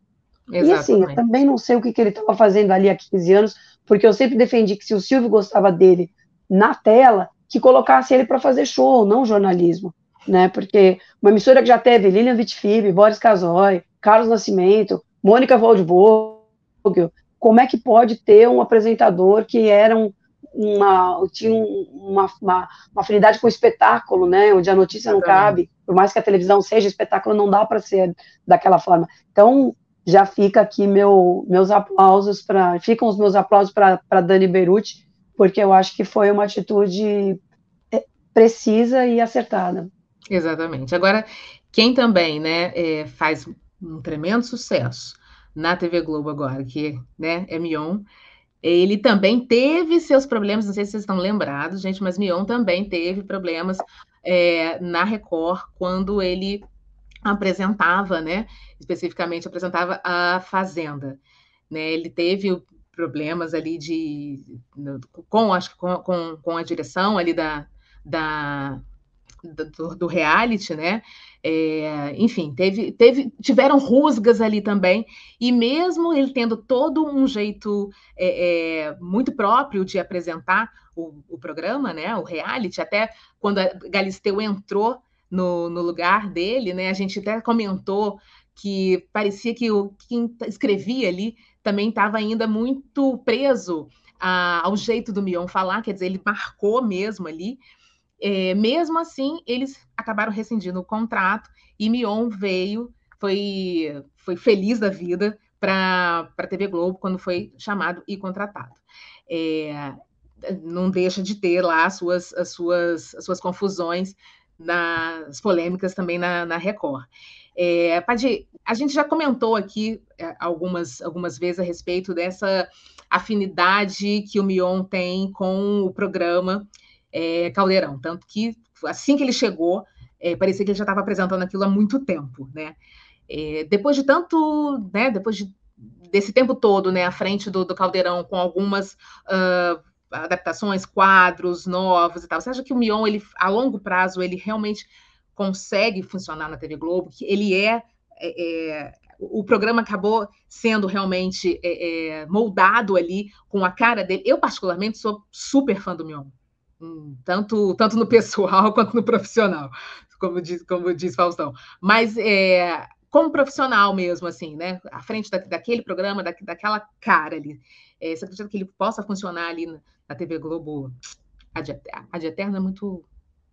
Exatamente. E assim, eu também não sei o que, que ele estava fazendo ali há 15 anos, porque eu sempre defendi que se o Silvio gostava dele na tela que colocasse ele para fazer show, não jornalismo, né? Porque uma emissora que já teve Lilian Vitfib, Boris Casoy, Carlos Nascimento, Mônica Waldvogel, como é que pode ter um apresentador que era um, uma, tinha uma, uma, uma, afinidade com o espetáculo, né? Onde a notícia não cabe, por mais que a televisão seja espetáculo, não dá para ser daquela forma. Então, já fica aqui meu, meus aplausos para, ficam os meus aplausos para Dani Beruti, porque eu acho que foi uma atitude é, precisa e acertada. Exatamente. Agora, quem também né, é, faz um tremendo sucesso na TV Globo agora, que né, é Mion, ele também teve seus problemas, não sei se vocês estão lembrados, gente, mas Mion também teve problemas é, na Record quando ele apresentava, né, especificamente apresentava a Fazenda. Né, ele teve problemas ali de com acho com, com, com a direção ali da, da do, do reality, né? É, enfim, teve, teve, tiveram rusgas ali também, e mesmo ele tendo todo um jeito é, é, muito próprio de apresentar o, o, programa, né? O reality, até quando a Galisteu entrou no, no lugar dele, né? A gente até comentou que parecia que o quem escrevia ali também estava ainda muito preso a, ao jeito do Mion falar, quer dizer, ele marcou mesmo ali. É, mesmo assim, eles acabaram rescindindo o contrato e Mion veio, foi, foi feliz da vida para a TV Globo quando foi chamado e contratado. É, não deixa de ter lá as suas, as suas, as suas confusões nas polêmicas também na, na Record. É, Padi, a gente já comentou aqui é, algumas, algumas vezes a respeito dessa afinidade que o Mion tem com o programa é, Caldeirão, tanto que assim que ele chegou, é, parecia que ele já estava apresentando aquilo há muito tempo, né? É, depois de tanto, né, depois de, desse tempo todo, né, à frente do, do Caldeirão, com algumas uh, adaptações, quadros novos e tal, você acha que o Mion, ele, a longo prazo, ele realmente consegue funcionar na TV Globo, que ele é, é, é o programa acabou sendo realmente é, é, moldado ali com a cara dele. Eu, particularmente, sou super fã do Mion, tanto, tanto no pessoal [laughs] quanto no profissional, como diz, como diz Faustão. Mas é, como profissional mesmo, assim, né? À frente da, daquele programa, da, daquela cara ali. É, você acredita que ele possa funcionar ali na, na TV Globo ad, ad eterna? É muito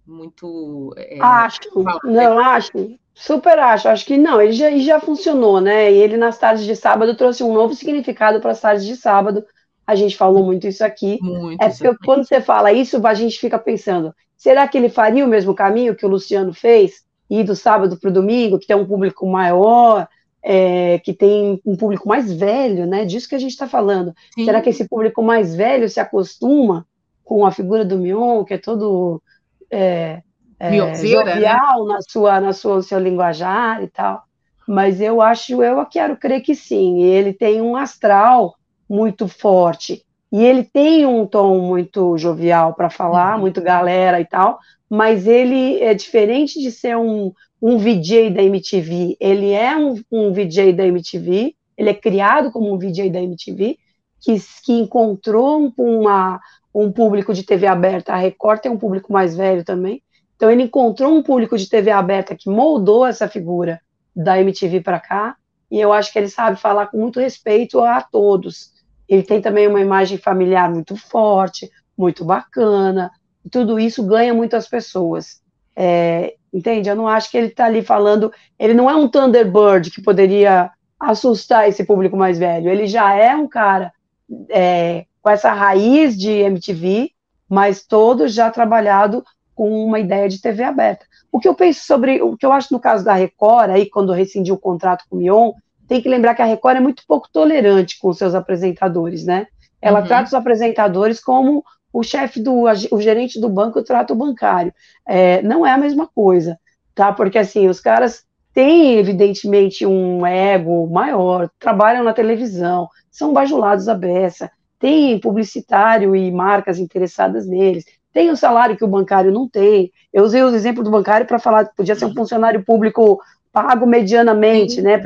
muito. É, acho, não, acho. Super acho, acho que não, ele já, ele já funcionou, né? E ele nas tardes de sábado trouxe um novo significado para as tardes de sábado. A gente falou muito isso aqui. Muito, é porque quando você fala isso, a gente fica pensando: será que ele faria o mesmo caminho que o Luciano fez? Ir do sábado para o domingo, que tem um público maior, é, que tem um público mais velho, né? Disso que a gente está falando. Sim. Será que esse público mais velho se acostuma com a figura do Mion, que é todo é, é, né? jovial né? na sua, na sua seu linguajar e tal. Mas eu acho, eu quero crer que sim. Ele tem um astral muito forte e ele tem um tom muito jovial para falar, uhum. muito galera e tal. Mas ele é diferente de ser um, um VJ da MTV. Ele é um, um VJ da MTV. Ele é criado como um VJ da MTV que, que encontrou uma, um público de TV aberta. A Record tem um público mais velho também então ele encontrou um público de TV aberta que moldou essa figura da MTV para cá, e eu acho que ele sabe falar com muito respeito a todos. Ele tem também uma imagem familiar muito forte, muito bacana, tudo isso ganha muito as pessoas. É, entende? Eu não acho que ele está ali falando. Ele não é um Thunderbird que poderia assustar esse público mais velho. Ele já é um cara é, com essa raiz de MTV, mas todo já trabalhado com uma ideia de TV aberta. O que eu penso sobre, o que eu acho no caso da Record, aí quando rescindiu o contrato com o Mion, tem que lembrar que a Record é muito pouco tolerante com seus apresentadores, né? Ela uhum. trata os apresentadores como o chefe do, o gerente do banco trata o bancário. É, não é a mesma coisa, tá? Porque assim, os caras têm evidentemente um ego maior, trabalham na televisão, são bajulados à beça, tem publicitário e marcas interessadas neles, tem o salário que o bancário não tem. Eu usei o exemplo do bancário para falar que podia ser um funcionário público pago medianamente, né?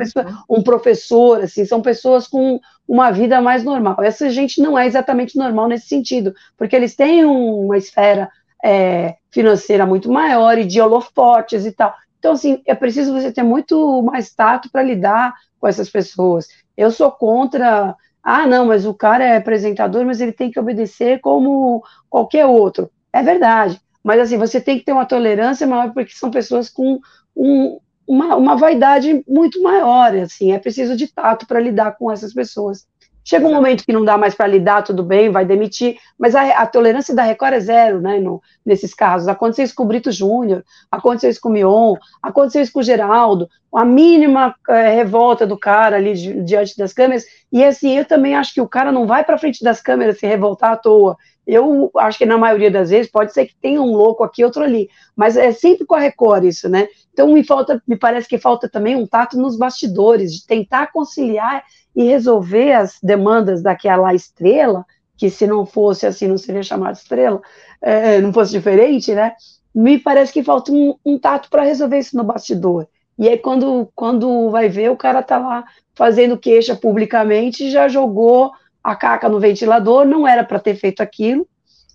Um professor, assim, são pessoas com uma vida mais normal. Essa gente não é exatamente normal nesse sentido, porque eles têm uma esfera é, financeira muito maior e de holofotes e tal. Então, assim, é preciso você ter muito mais tato para lidar com essas pessoas. Eu sou contra ah, não, mas o cara é apresentador, mas ele tem que obedecer como qualquer outro. É verdade. Mas assim, você tem que ter uma tolerância maior, porque são pessoas com um, uma, uma vaidade muito maior. Assim, é preciso de tato para lidar com essas pessoas. Chega um momento que não dá mais para lidar, tudo bem, vai demitir, mas a, a, tolerância da Record é zero, né, no, nesses casos. Aconteceu isso com o Brito Júnior, aconteceu isso com o Mion, aconteceu isso com o Geraldo, a mínima é, revolta do cara ali di, diante das câmeras, e assim, eu também acho que o cara não vai para frente das câmeras se revoltar à toa. Eu acho que na maioria das vezes pode ser que tenha um louco aqui, outro ali, mas é sempre com a Record isso, né? Então me falta, me parece que falta também um tato nos bastidores, de tentar conciliar e resolver as demandas daquela estrela, que se não fosse assim, não seria chamada estrela, é, não fosse diferente, né? Me parece que falta um, um tato para resolver isso no bastidor. E aí, quando, quando vai ver, o cara tá lá fazendo queixa publicamente, já jogou a caca no ventilador, não era para ter feito aquilo,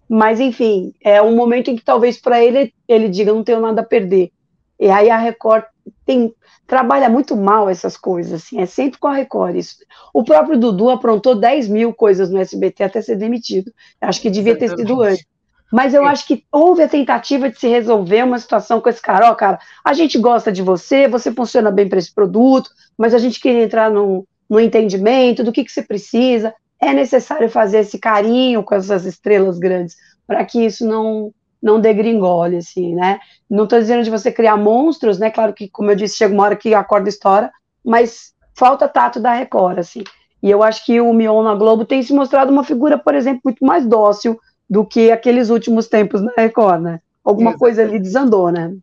mas enfim, é um momento em que talvez para ele ele diga não tenho nada a perder. E aí a Record tem, trabalha muito mal essas coisas, assim, é sempre com a Record isso. O próprio Dudu aprontou 10 mil coisas no SBT até ser demitido. Acho que devia ter sido antes. Mas eu acho que houve a tentativa de se resolver uma situação com esse cara. Ó, cara, a gente gosta de você, você funciona bem para esse produto, mas a gente queria entrar no, no entendimento do que, que você precisa. É necessário fazer esse carinho com essas estrelas grandes para que isso não, não degringole, assim, né? Não estou dizendo de você criar monstros, né? Claro que, como eu disse, chega uma hora que a corda estoura, mas falta tato da Record, assim. E eu acho que o Mion na Globo tem se mostrado uma figura, por exemplo, muito mais dócil do que aqueles últimos tempos na Record, né? Alguma Exatamente. coisa ali desandou, né?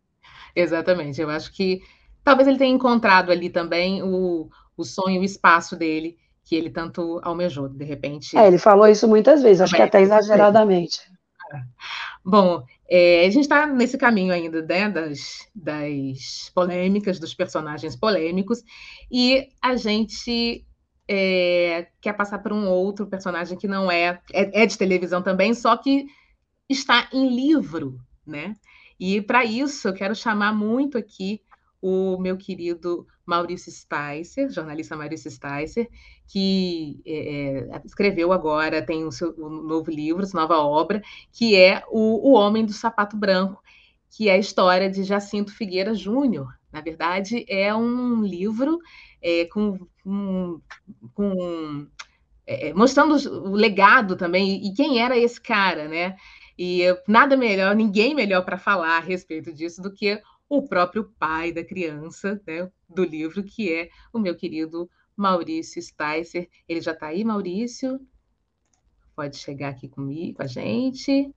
Exatamente. Eu acho que talvez ele tenha encontrado ali também o, o sonho, o espaço dele, que ele tanto almejou, de repente. É, ele falou isso muitas vezes, acho que até exageradamente. Bom, é, a gente está nesse caminho ainda né, das, das polêmicas, dos personagens polêmicos, e a gente é, quer passar por um outro personagem que não é, é, é de televisão também, só que está em livro, né? E para isso eu quero chamar muito aqui o meu querido Maurício Sticer, jornalista Maurício Sticer, que é, é, escreveu agora, tem o seu um novo livro, nova obra, que é o, o Homem do Sapato Branco, que é a história de Jacinto Figueira Júnior, Na verdade, é um livro é, com, com, com é, mostrando o legado também e quem era esse cara, né? E nada melhor, ninguém melhor para falar a respeito disso do que o próprio pai da criança, né, do livro, que é o meu querido Maurício Sticer. Ele já está aí, Maurício? Pode chegar aqui comigo, com a gente.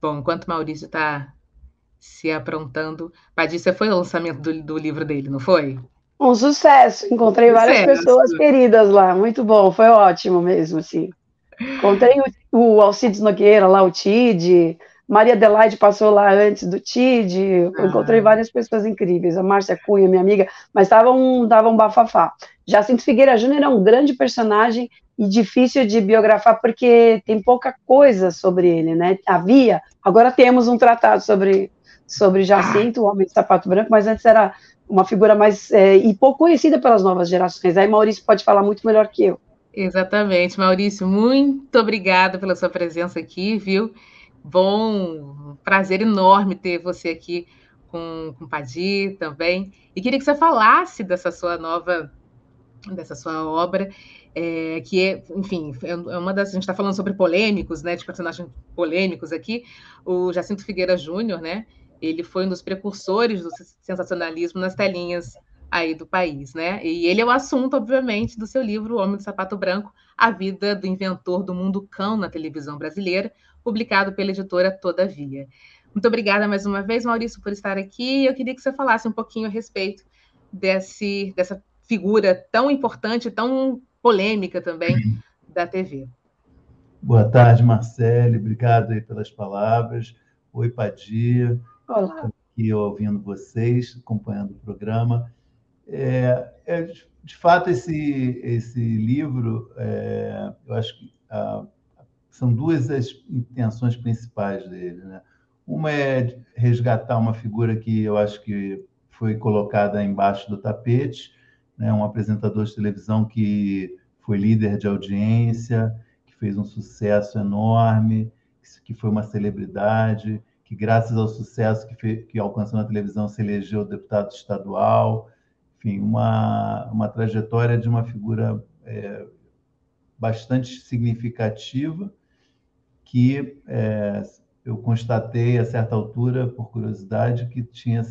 Bom, enquanto Maurício está se aprontando, você foi ao lançamento do, do livro dele, não foi? Um sucesso. Encontrei várias sucesso. pessoas queridas lá. Muito bom, foi ótimo mesmo, sim. Encontrei o, o Alcides Nogueira lá, o Tid, Maria Adelaide passou lá antes do TID, eu encontrei várias pessoas incríveis, a Márcia Cunha, minha amiga, mas estava um, tava um bafafá. Jacinto Figueira Júnior é um grande personagem e difícil de biografar porque tem pouca coisa sobre ele, né? Havia, agora temos um tratado sobre, sobre Jacinto, o Homem de Sapato Branco, mas antes era uma figura mais é, e pouco conhecida pelas novas gerações. Aí Maurício pode falar muito melhor que eu. Exatamente, Maurício, muito obrigada pela sua presença aqui, viu? Bom, prazer enorme ter você aqui com, com o Padir também. E queria que você falasse dessa sua nova, dessa sua obra, é, que é, enfim, é, é uma das. A gente está falando sobre polêmicos, né? De personagens polêmicos aqui. O Jacinto Figueira Júnior, né? Ele foi um dos precursores do sensacionalismo nas telinhas aí do país, né? E ele é o assunto, obviamente, do seu livro O Homem do Sapato Branco, a vida do inventor do mundo cão na televisão brasileira, publicado pela editora Todavia. Muito obrigada mais uma vez, Maurício, por estar aqui. Eu queria que você falasse um pouquinho a respeito desse, dessa figura tão importante, tão polêmica também da TV. Boa tarde, Marcele. Obrigado aí pelas palavras. Oi, Padia. Olá. Aqui ouvindo vocês, acompanhando o programa. É, é, de fato, esse, esse livro, é, eu acho que a, são duas as intenções principais dele. Né? Uma é resgatar uma figura que eu acho que foi colocada embaixo do tapete, né? um apresentador de televisão que foi líder de audiência, que fez um sucesso enorme, que foi uma celebridade, que graças ao sucesso que, fez, que alcançou na televisão se elegeu deputado estadual, enfim, uma, uma trajetória de uma figura é, bastante significativa que é, eu constatei a certa altura, por curiosidade, que tinha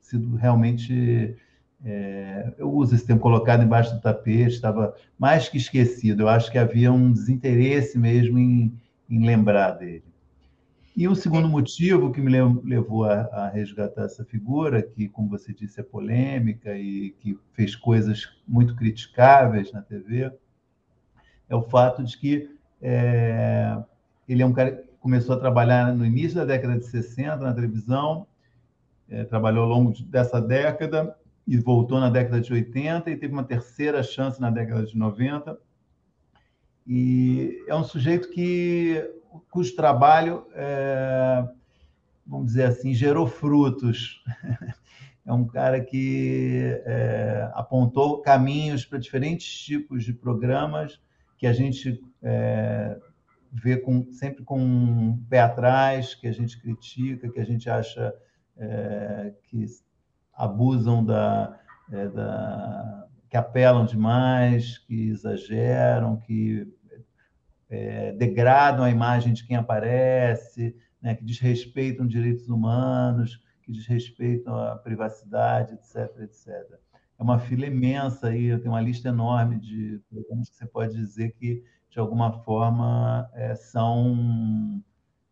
sido realmente. É, eu uso esse termo colocado embaixo do tapete, estava mais que esquecido. Eu acho que havia um desinteresse mesmo em, em lembrar dele. E o segundo motivo que me levou a, a, resgatar essa figura, que, como você disse, é polêmica e que fez coisas muito criticáveis na TV, é o fato de que é, ele é um cara que começou a trabalhar no início da década de 60 na televisão, é, trabalhou ao longo dessa década e voltou na década de 80 e teve uma terceira chance na década de 90. E é um sujeito que cujo trabalho, é, vamos dizer assim, gerou frutos. [laughs] É um cara que é, apontou caminhos para diferentes tipos de programas que a gente é, vê com, sempre com um pé atrás, que a gente critica, que a gente acha é, que abusam da, é, da, que apelam demais, que exageram, que é, degradam a imagem de quem aparece, né, que desrespeitam direitos humanos, que desrespeitam a privacidade, etc, etc. É uma fila imensa aí, tenho uma lista enorme de programas que você pode dizer que de alguma forma, é, são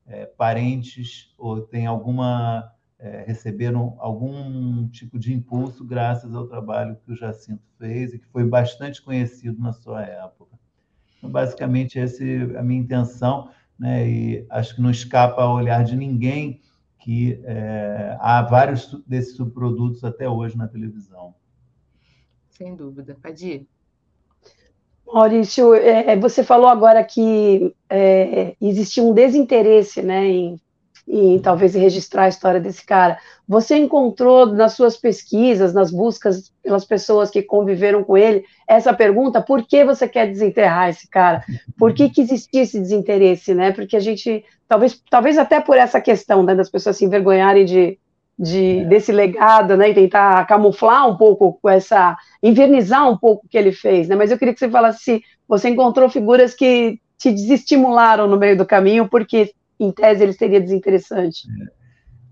é, parentes ou têm alguma é, receberam algum tipo de impulso graças ao trabalho que o Jacinto fez e que foi bastante conhecido na sua época. Então, basicamente, essa é a minha intenção, né? e acho que não escapa ao olhar de ninguém que é, há vários desses subprodutos até hoje na televisão. Sem dúvida. Padir? Maurício, é, é, você falou agora que é, existia um desinteresse né, em, em talvez registrar a história desse cara. Você encontrou nas suas pesquisas, nas buscas pelas pessoas que conviveram com ele, essa pergunta: por que você quer desenterrar esse cara? Por que, que existia esse desinteresse, né? Porque a gente, talvez, talvez até por essa questão né, das pessoas se envergonharem de, de, é. desse legado, né, e tentar camuflar um pouco com essa, invernizar um pouco o que ele fez, né? Mas eu queria que você falasse se você encontrou figuras que te desestimularam no meio do caminho, porque em tese ele seria desinteressante. É.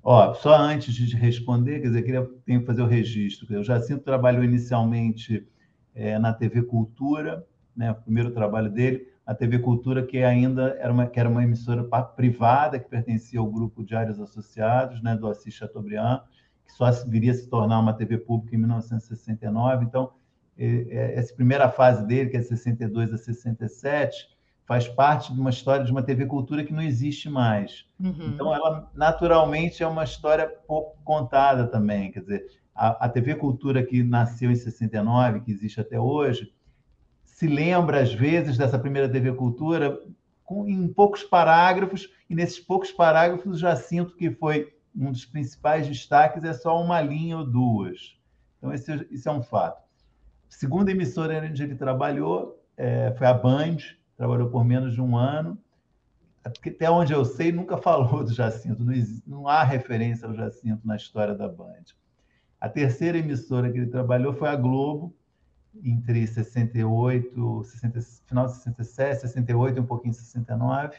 Ó, só antes de responder, quer dizer, queria tenho que fazer o registro. Eu já sinto trabalhou inicialmente é, na TV Cultura, né, o primeiro trabalho dele, a TV Cultura, que ainda era uma, que era uma emissora privada, que pertencia ao grupo Diários Associados, né, do Assis Chateaubriand, que só viria a se tornar uma TV pública em 1969. Então, essa primeira fase dele, que é 62 a 67, faz parte de uma história de uma TV Cultura que não existe mais. Uhum. Então, ela naturalmente é uma história pouco contada também. Quer dizer, a, a, TV Cultura que nasceu em 69, que existe até hoje, se lembra às vezes dessa primeira TV Cultura com, em poucos parágrafos, e nesses poucos parágrafos já sinto que foi um dos principais destaques, é só uma linha ou duas. Então, esse, isso é um fato. Segunda emissora onde ele trabalhou é, foi a Band, trabalhou por menos de um ano. Até onde eu sei, nunca [laughs] falou do Jacinto, não, não há referência ao Jacinto na história da Band. A terceira emissora que ele trabalhou foi a Globo, entre 68, 60, final de 67, 68 e um pouquinho 69.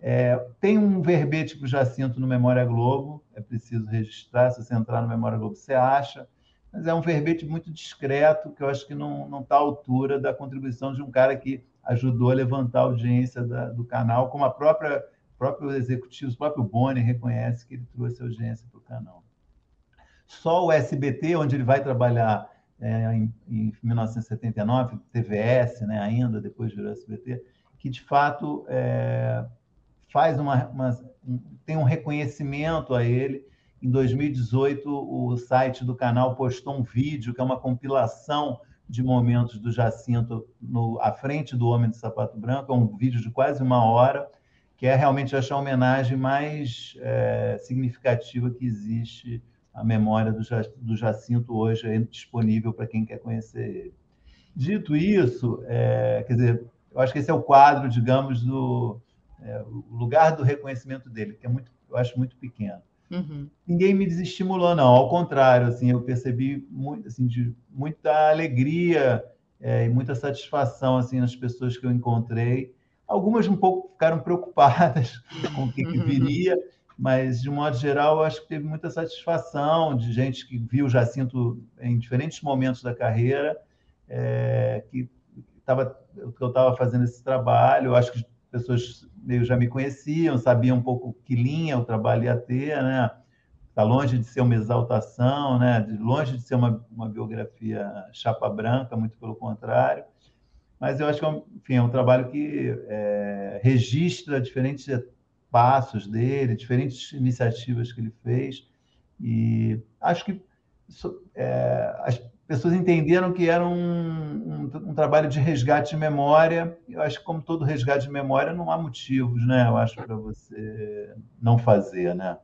É, tem um verbete para o Jacinto no Memória Globo, é preciso registrar, se você entrar no Memória Globo você acha, mas é um verbete muito discreto, que eu acho que não está à altura da contribuição de um cara que ajudou a levantar a audiência da, do canal, como a própria próprio executivo, o próprio Boni reconhece que ele trouxe audiência para o canal. Só o SBT, onde ele vai trabalhar é, em, em, 1979, TVS, né, ainda depois virou SBT, que de fato é, faz uma, uma, tem um reconhecimento a ele. Em 2018, o site do canal postou um vídeo que é uma compilação de momentos do Jacinto no, à frente do Homem de Sapato Branco, é um vídeo de quase uma hora, que é realmente achar a homenagem mais é, significativa que existe à memória do, Jacinto hoje, é disponível para quem quer conhecer ele. Dito isso, é, quer dizer, eu acho que esse é o quadro, digamos, do é, o lugar do reconhecimento dele, que é muito, eu acho muito pequeno. Uhum. Ninguém me desestimulou, não. Ao contrário, assim, eu percebi muito, assim, de muita alegria é, e muita satisfação assim nas pessoas que eu encontrei. Algumas um pouco ficaram preocupadas [laughs] com o que, que uhum. Mas de modo geral, acho que teve muita satisfação de gente que viu Jacinto em diferentes momentos da carreira, é, que estava eu estava fazendo esse trabalho. Eu acho que pessoas meio já me conheciam, sabiam um pouco que linha o trabalho ia ter, né? Está longe de ser uma exaltação, né? De, longe de ser uma, uma biografia chapa branca, muito pelo contrário. Mas eu acho que, é enfim, é um trabalho que é, registra diferentes passos dele, diferentes iniciativas que ele fez. E acho que é, as pessoas entenderam que era um, um, um, trabalho de resgate de memória. Eu acho que, como todo resgate de memória, não há motivos, né? Eu acho, para você não fazer, né?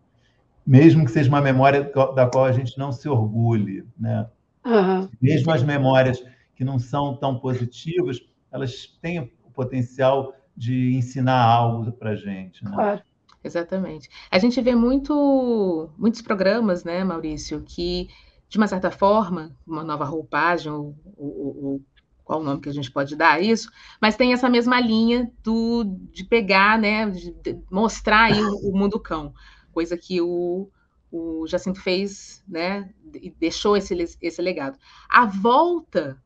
Mesmo que seja uma memória da qual a gente não se orgulhe, né? Uhum. Mesmo as memórias que não são tão positivas, elas têm o potencial de ensinar algo para a gente, né? Claro. Exatamente. A gente vê muito, muitos programas, né, Maurício, que de uma certa forma, uma nova roupagem, ou, ou, ou, qual o nome que a gente pode dar a isso, mas tem essa mesma linha do, de pegar, né, de mostrar aí o, o mundo cão, coisa que o, o Jacinto fez, né, e deixou esse, esse legado. A volta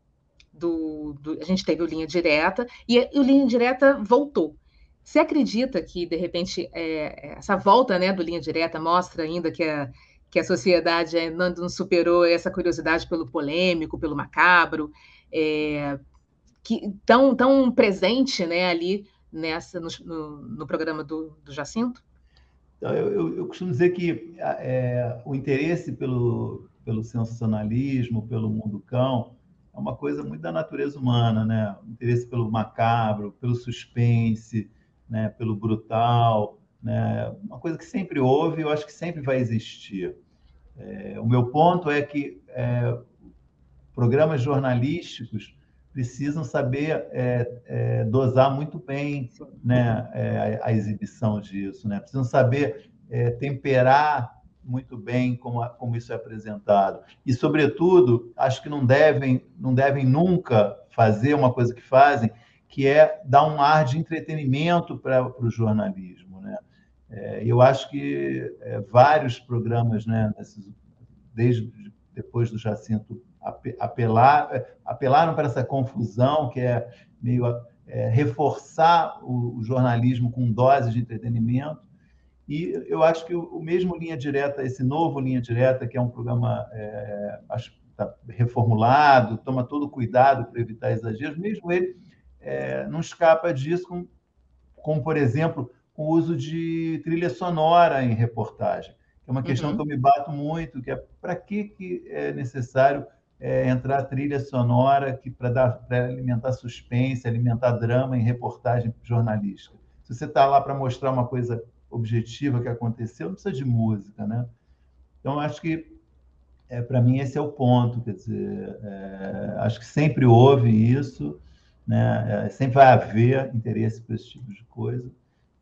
do, do, a gente teve o linha direta e o linha direta voltou. Você acredita que de repente é, essa volta, né, do linha direta mostra ainda que a que a sociedade ainda não superou essa curiosidade pelo polêmico, pelo macabro, é, que tão, tão presente né, ali nessa no, no, no programa do, do Jacinto? Então, eu, eu, eu, costumo dizer que é, o interesse pelo, pelo sensacionalismo, pelo mundo cão, é uma coisa muito da natureza humana, né? O interesse pelo macabro, pelo suspense, né? pelo brutal, né? uma coisa que sempre houve, eu acho que sempre vai existir. É, o meu ponto é que é, programas jornalísticos precisam saber é, é, dosar muito bem né, é, a, exibição disso, né? precisam saber temperar muito bem como, como isso é apresentado. E, sobretudo, acho que não devem, não devem nunca fazer uma coisa que fazem, que é dar um ar de entretenimento para o jornalismo. Né? É, eu acho que é, vários programas, né, nesses, desde depois do Jacinto apelar, é, apelaram para essa confusão, que é meio é, reforçar o, o, jornalismo com doses de entretenimento. E eu acho que o, o, mesmo Linha Direta, esse novo Linha Direta, que é um programa é, acho, tá reformulado, toma todo cuidado para evitar exageros, mesmo ele é, não escapa disso, com, como, por exemplo, o uso de trilha sonora em reportagem. É uma questão uhum. que eu me bato muito, que é para que, que é necessário é, entrar trilha sonora que para alimentar suspense, alimentar drama em reportagem jornalística. Se você está lá para mostrar uma coisa objetiva que aconteceu, não precisa de música, né? Então acho que é, para mim esse é o ponto, quer dizer, é, acho que sempre houve isso, né? É, sempre vai haver interesse por esse tipo de coisa,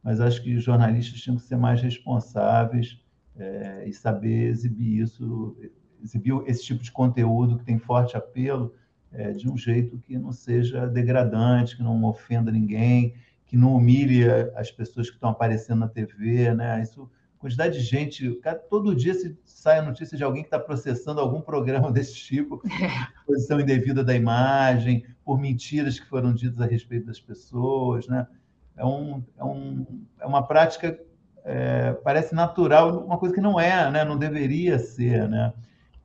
mas acho que os jornalistas tinham que ser mais responsáveis é, e saber exibir isso exibir esse tipo de conteúdo que tem forte apelo é, de um jeito que não seja degradante, que não ofenda ninguém, que não humilhe as pessoas que estão aparecendo na TV, né? Isso, quantidade de gente, todo dia se sai a notícia de alguém que está processando algum programa [laughs] desse tipo, [laughs] exposição indevida da imagem, por mentiras que foram ditas a respeito das pessoas, né? É, um, é, um, é uma prática é, parece natural, uma coisa que não é, né? Não deveria ser, né?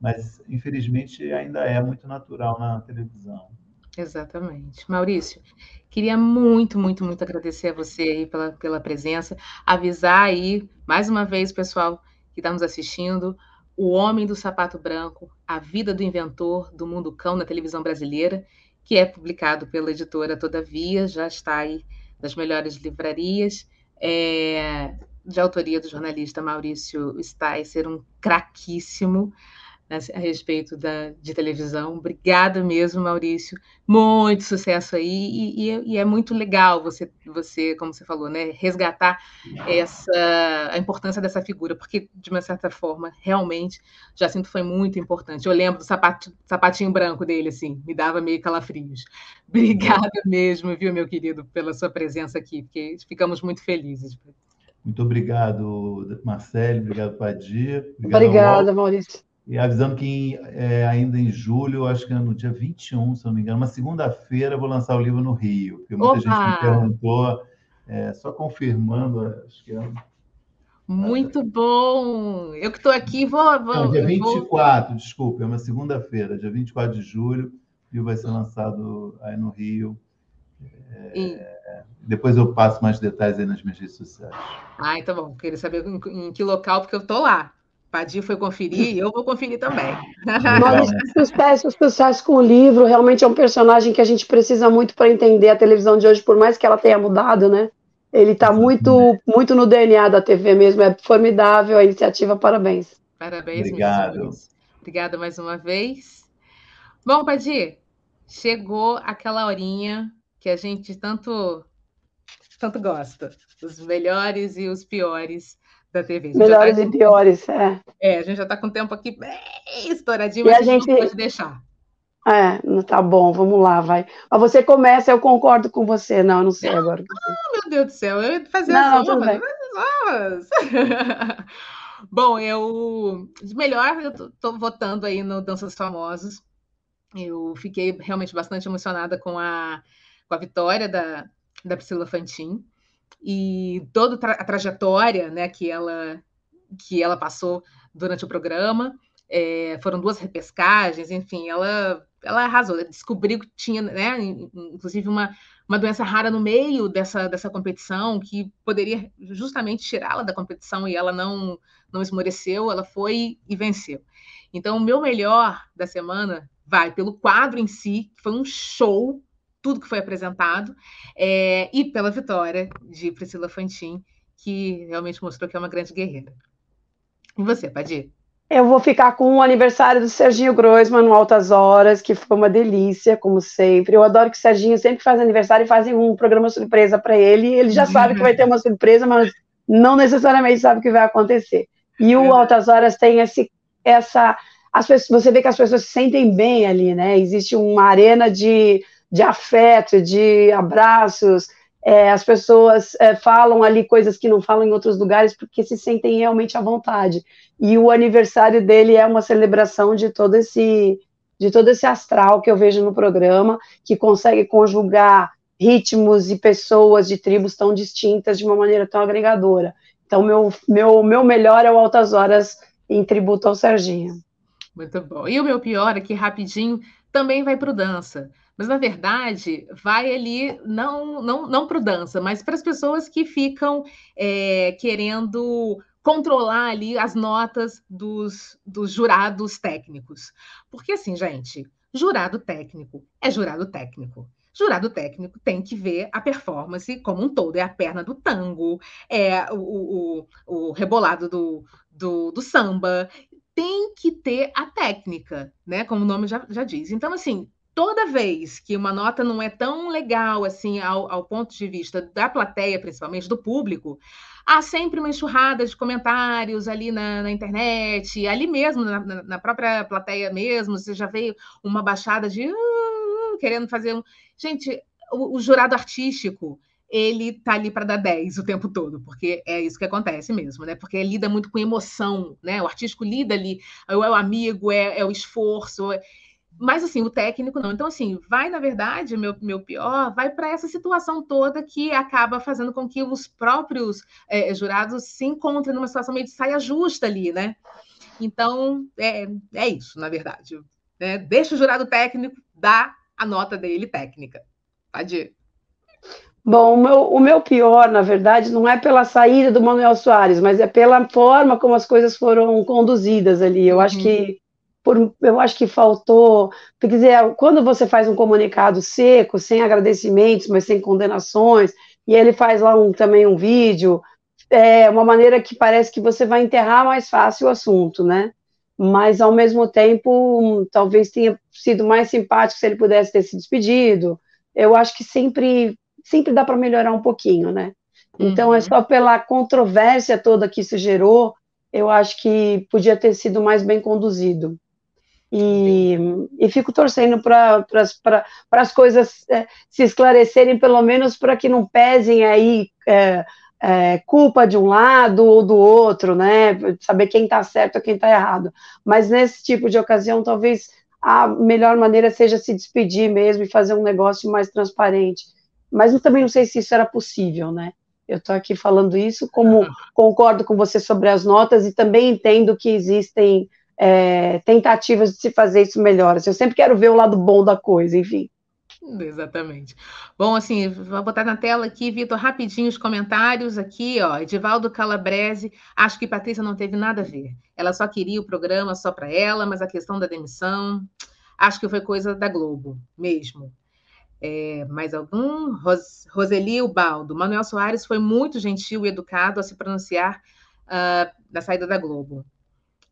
mas infelizmente ainda é muito natural na televisão. Exatamente. Maurício, queria muito, muito, muito agradecer a você aí pela, pela presença, avisar aí, mais uma vez, pessoal que está nos assistindo, O Homem do Sapato Branco, A Vida do Inventor do Mundo Cão na televisão brasileira, que é publicado pela editora Todavia, já está aí nas melhores livrarias, é, de autoria do jornalista Maurício Sticer, um craquíssimo a respeito da, de televisão. Obrigada mesmo, Maurício. Muito sucesso aí. E, e, e, é muito legal você, você, como você falou, né, resgatar essa, a importância dessa figura, porque, de uma certa forma, realmente, Jacinto foi muito importante. Eu lembro do sapato, sapatinho branco dele, assim, me dava meio calafrios. [laughs] Obrigada mesmo, viu, meu querido, pela sua presença aqui, porque ficamos muito felizes. Muito obrigado, Marcelo. Obrigado, Padia. Obrigada, Maurício. E avisando que é, ainda em julho, acho que é no dia 21, se não me engano, uma segunda-feira, vou lançar o livro no Rio. Porque muita Opa! gente me perguntou, é, só confirmando, acho que é. Muito bom! Eu que estou aqui, vou. vou não, dia 24, vou... desculpa, é uma segunda-feira, dia 24 de julho, o livro vai ser lançado aí no Rio. É, depois eu passo mais detalhes aí nas minhas redes sociais. Ah, então bom. Queria saber em, em que local, porque eu estou lá. Padir foi conferir, eu vou conferir também. Mas sucesso, sucesso com o livro. Realmente é um personagem que a gente precisa muito para entender a televisão de hoje, por mais que ela tenha mudado, né? Ele está muito, muito no DNA da TV mesmo. É formidável a iniciativa. Parabéns. Parabéns, Obrigado. Obrigada mais uma vez. Bom, Padir, chegou aquela horinha que a gente tanto, tanto gosta. Os melhores e os piores da TV. Melhores tá, e piores, é. É, a gente já está com o tempo aqui bem estouradinho, mas a gente não pode deixar. É, tá bom, vamos lá, vai. Mas você começa, eu concordo com você. Não, eu não sei não, agora. Ah, meu Deus do céu, eu ia fazer não, as honras, as Bom, eu. De melhor, eu tô, tô, votando aí no Danças Famosos. Eu fiquei realmente bastante emocionada com a, com a vitória da, da Priscila Fantin e toda a trajetória né, que, ela, que ela passou durante o programa. É, foram duas repescagens, enfim, ela, ela arrasou, descobriu que tinha, né, inclusive, uma, uma doença rara no meio dessa, dessa competição, que poderia justamente tirá-la da competição, e ela não, não esmoreceu, ela foi e venceu. Então, o meu melhor da semana vai pelo quadro em si, que foi um show tudo que foi apresentado, é, e pela vitória de Priscila Fantin, que realmente mostrou que é uma grande guerreira. E você, Padir? Eu vou ficar com o aniversário do Serginho Groisman no Altas Horas, que foi uma delícia, como sempre. Eu adoro que o Serginho sempre faz aniversário e fazem um programa surpresa para ele. Ele já sabe que vai ter uma surpresa, mas não necessariamente sabe o que vai acontecer. E o Altas Horas tem esse, essa. As pessoas, você vê que as pessoas se sentem bem ali, né? Existe uma arena de, de afeto, de abraços. É, as pessoas é, falam ali coisas que não falam em outros lugares porque se sentem realmente à vontade. E o aniversário dele é uma celebração de todo esse de todo esse astral que eu vejo no programa, que consegue conjugar ritmos e pessoas de tribos tão distintas de uma maneira tão agregadora. Então, meu, meu, meu melhor é o Altas Horas em tributo ao Serginho. Muito bom. E o meu pior aqui, rapidinho, também vai para o dança. Mas, na verdade, vai ali, não, não, não para o dança, mas para as pessoas que ficam é, querendo controlar ali as notas dos, dos jurados técnicos. Porque, assim, gente, jurado técnico é jurado técnico. Jurado técnico tem que ver a performance como um todo. É a perna do tango, é o, o, o rebolado do, do, do, samba. Tem que ter a técnica, né? Como o nome já, já diz. Então, assim, toda vez que uma nota não é tão legal assim ao, ao ponto de vista da plateia, principalmente do público, há sempre uma enxurrada de comentários ali na, na internet, ali mesmo, na, na, própria plateia mesmo, você já veio uma baixada de uh, querendo fazer um. Gente, o, o jurado artístico, ele tá ali para dar 10 o tempo todo, porque é isso que acontece mesmo, né? Porque lida muito com emoção, né? O artístico lida ali, é o amigo, é, é o esforço. É... Mas assim, o técnico não. Então, assim, vai, na verdade, meu, meu pior, vai para essa situação toda que acaba fazendo com que os próprios é, jurados se encontrem numa situação meio de saia justa ali, né? Então, é, é isso, na verdade. Né? Deixa o jurado técnico dar a nota dele técnica. Pode ir. Bom, o meu, o meu pior, na verdade, não é pela saída do Manuel Soares, mas é pela forma como as coisas foram conduzidas ali. Eu uhum. acho que por, eu acho que faltou, quer dizer, quando você faz um comunicado seco, sem agradecimentos, mas sem condenações, e ele faz lá um, também um vídeo, é uma maneira que parece que você vai enterrar mais fácil o assunto, né? Mas ao mesmo tempo, talvez tenha sido mais simpático se ele pudesse ter se despedido. Eu acho que sempre, sempre dá para melhorar um pouquinho, né? Então é uhum. é só pela controvérsia toda que isso gerou, eu acho que podia ter sido mais bem conduzido. E, e fico torcendo para as coisas é, se esclarecerem, pelo menos para que não pesem aí é, é, culpa de um lado ou do outro, né? Saber quem está certo ou quem está errado. Mas nesse tipo de ocasião, talvez a melhor maneira seja se despedir mesmo e fazer um negócio mais transparente. Mas eu também não sei se isso era possível, né? Eu estou aqui falando isso, como [laughs] concordo com você sobre as notas e também entendo que existem é, tentativas de se fazer isso melhor. Assim, eu sempre quero ver o lado bom da coisa, enfim. Exatamente. Bom, assim, vou botar na tela aqui, Vitor, rapidinho os comentários aqui, ó. Edivaldo Calabrese, acho que Patrícia não teve nada a ver. Ela só queria o programa só para ela, mas a questão da demissão, acho que foi coisa da Globo, mesmo. É, mais algum? Ros Roseli Ubaldo. Manuel Soares foi muito gentil e educado a se pronunciar uh, na saída da Globo.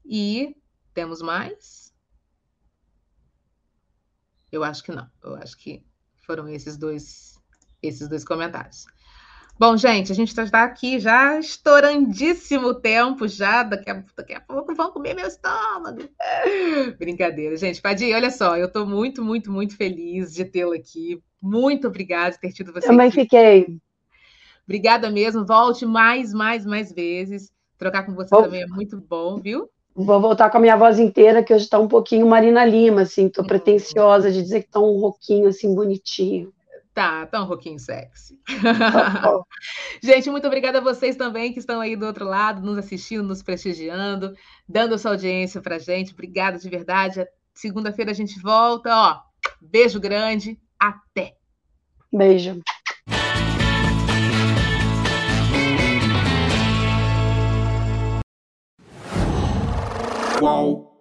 E temos mais? Eu acho que não. Eu acho que foram esses dois, esses dois comentários. Bom, gente, a gente está aqui já estourandíssimo tempo já. Daqui a, daqui a pouco vão comer meu estômago. [laughs] Brincadeira, gente. Padir, olha só, eu estou muito, muito, muito feliz de tê-lo aqui. Muito obrigada por ter tido você. Também aqui. fiquei. Obrigada mesmo. Volte mais, mais, mais vezes. Trocar com você oh. também é muito bom, viu? Vou voltar com a minha voz inteira, que hoje está um pouquinho Marina Lima, assim, tô pretensiosa de dizer que tá um roquinho, assim, bonitinho. Tá, tá um roquinho sexy. [laughs] Gente, muito obrigada a vocês também que estão aí do outro lado, nos assistindo, nos prestigiando, dando sua audiência pra gente. Obrigada de verdade. Segunda-feira a gente volta, ó. Beijo grande, até. Beijo. Qual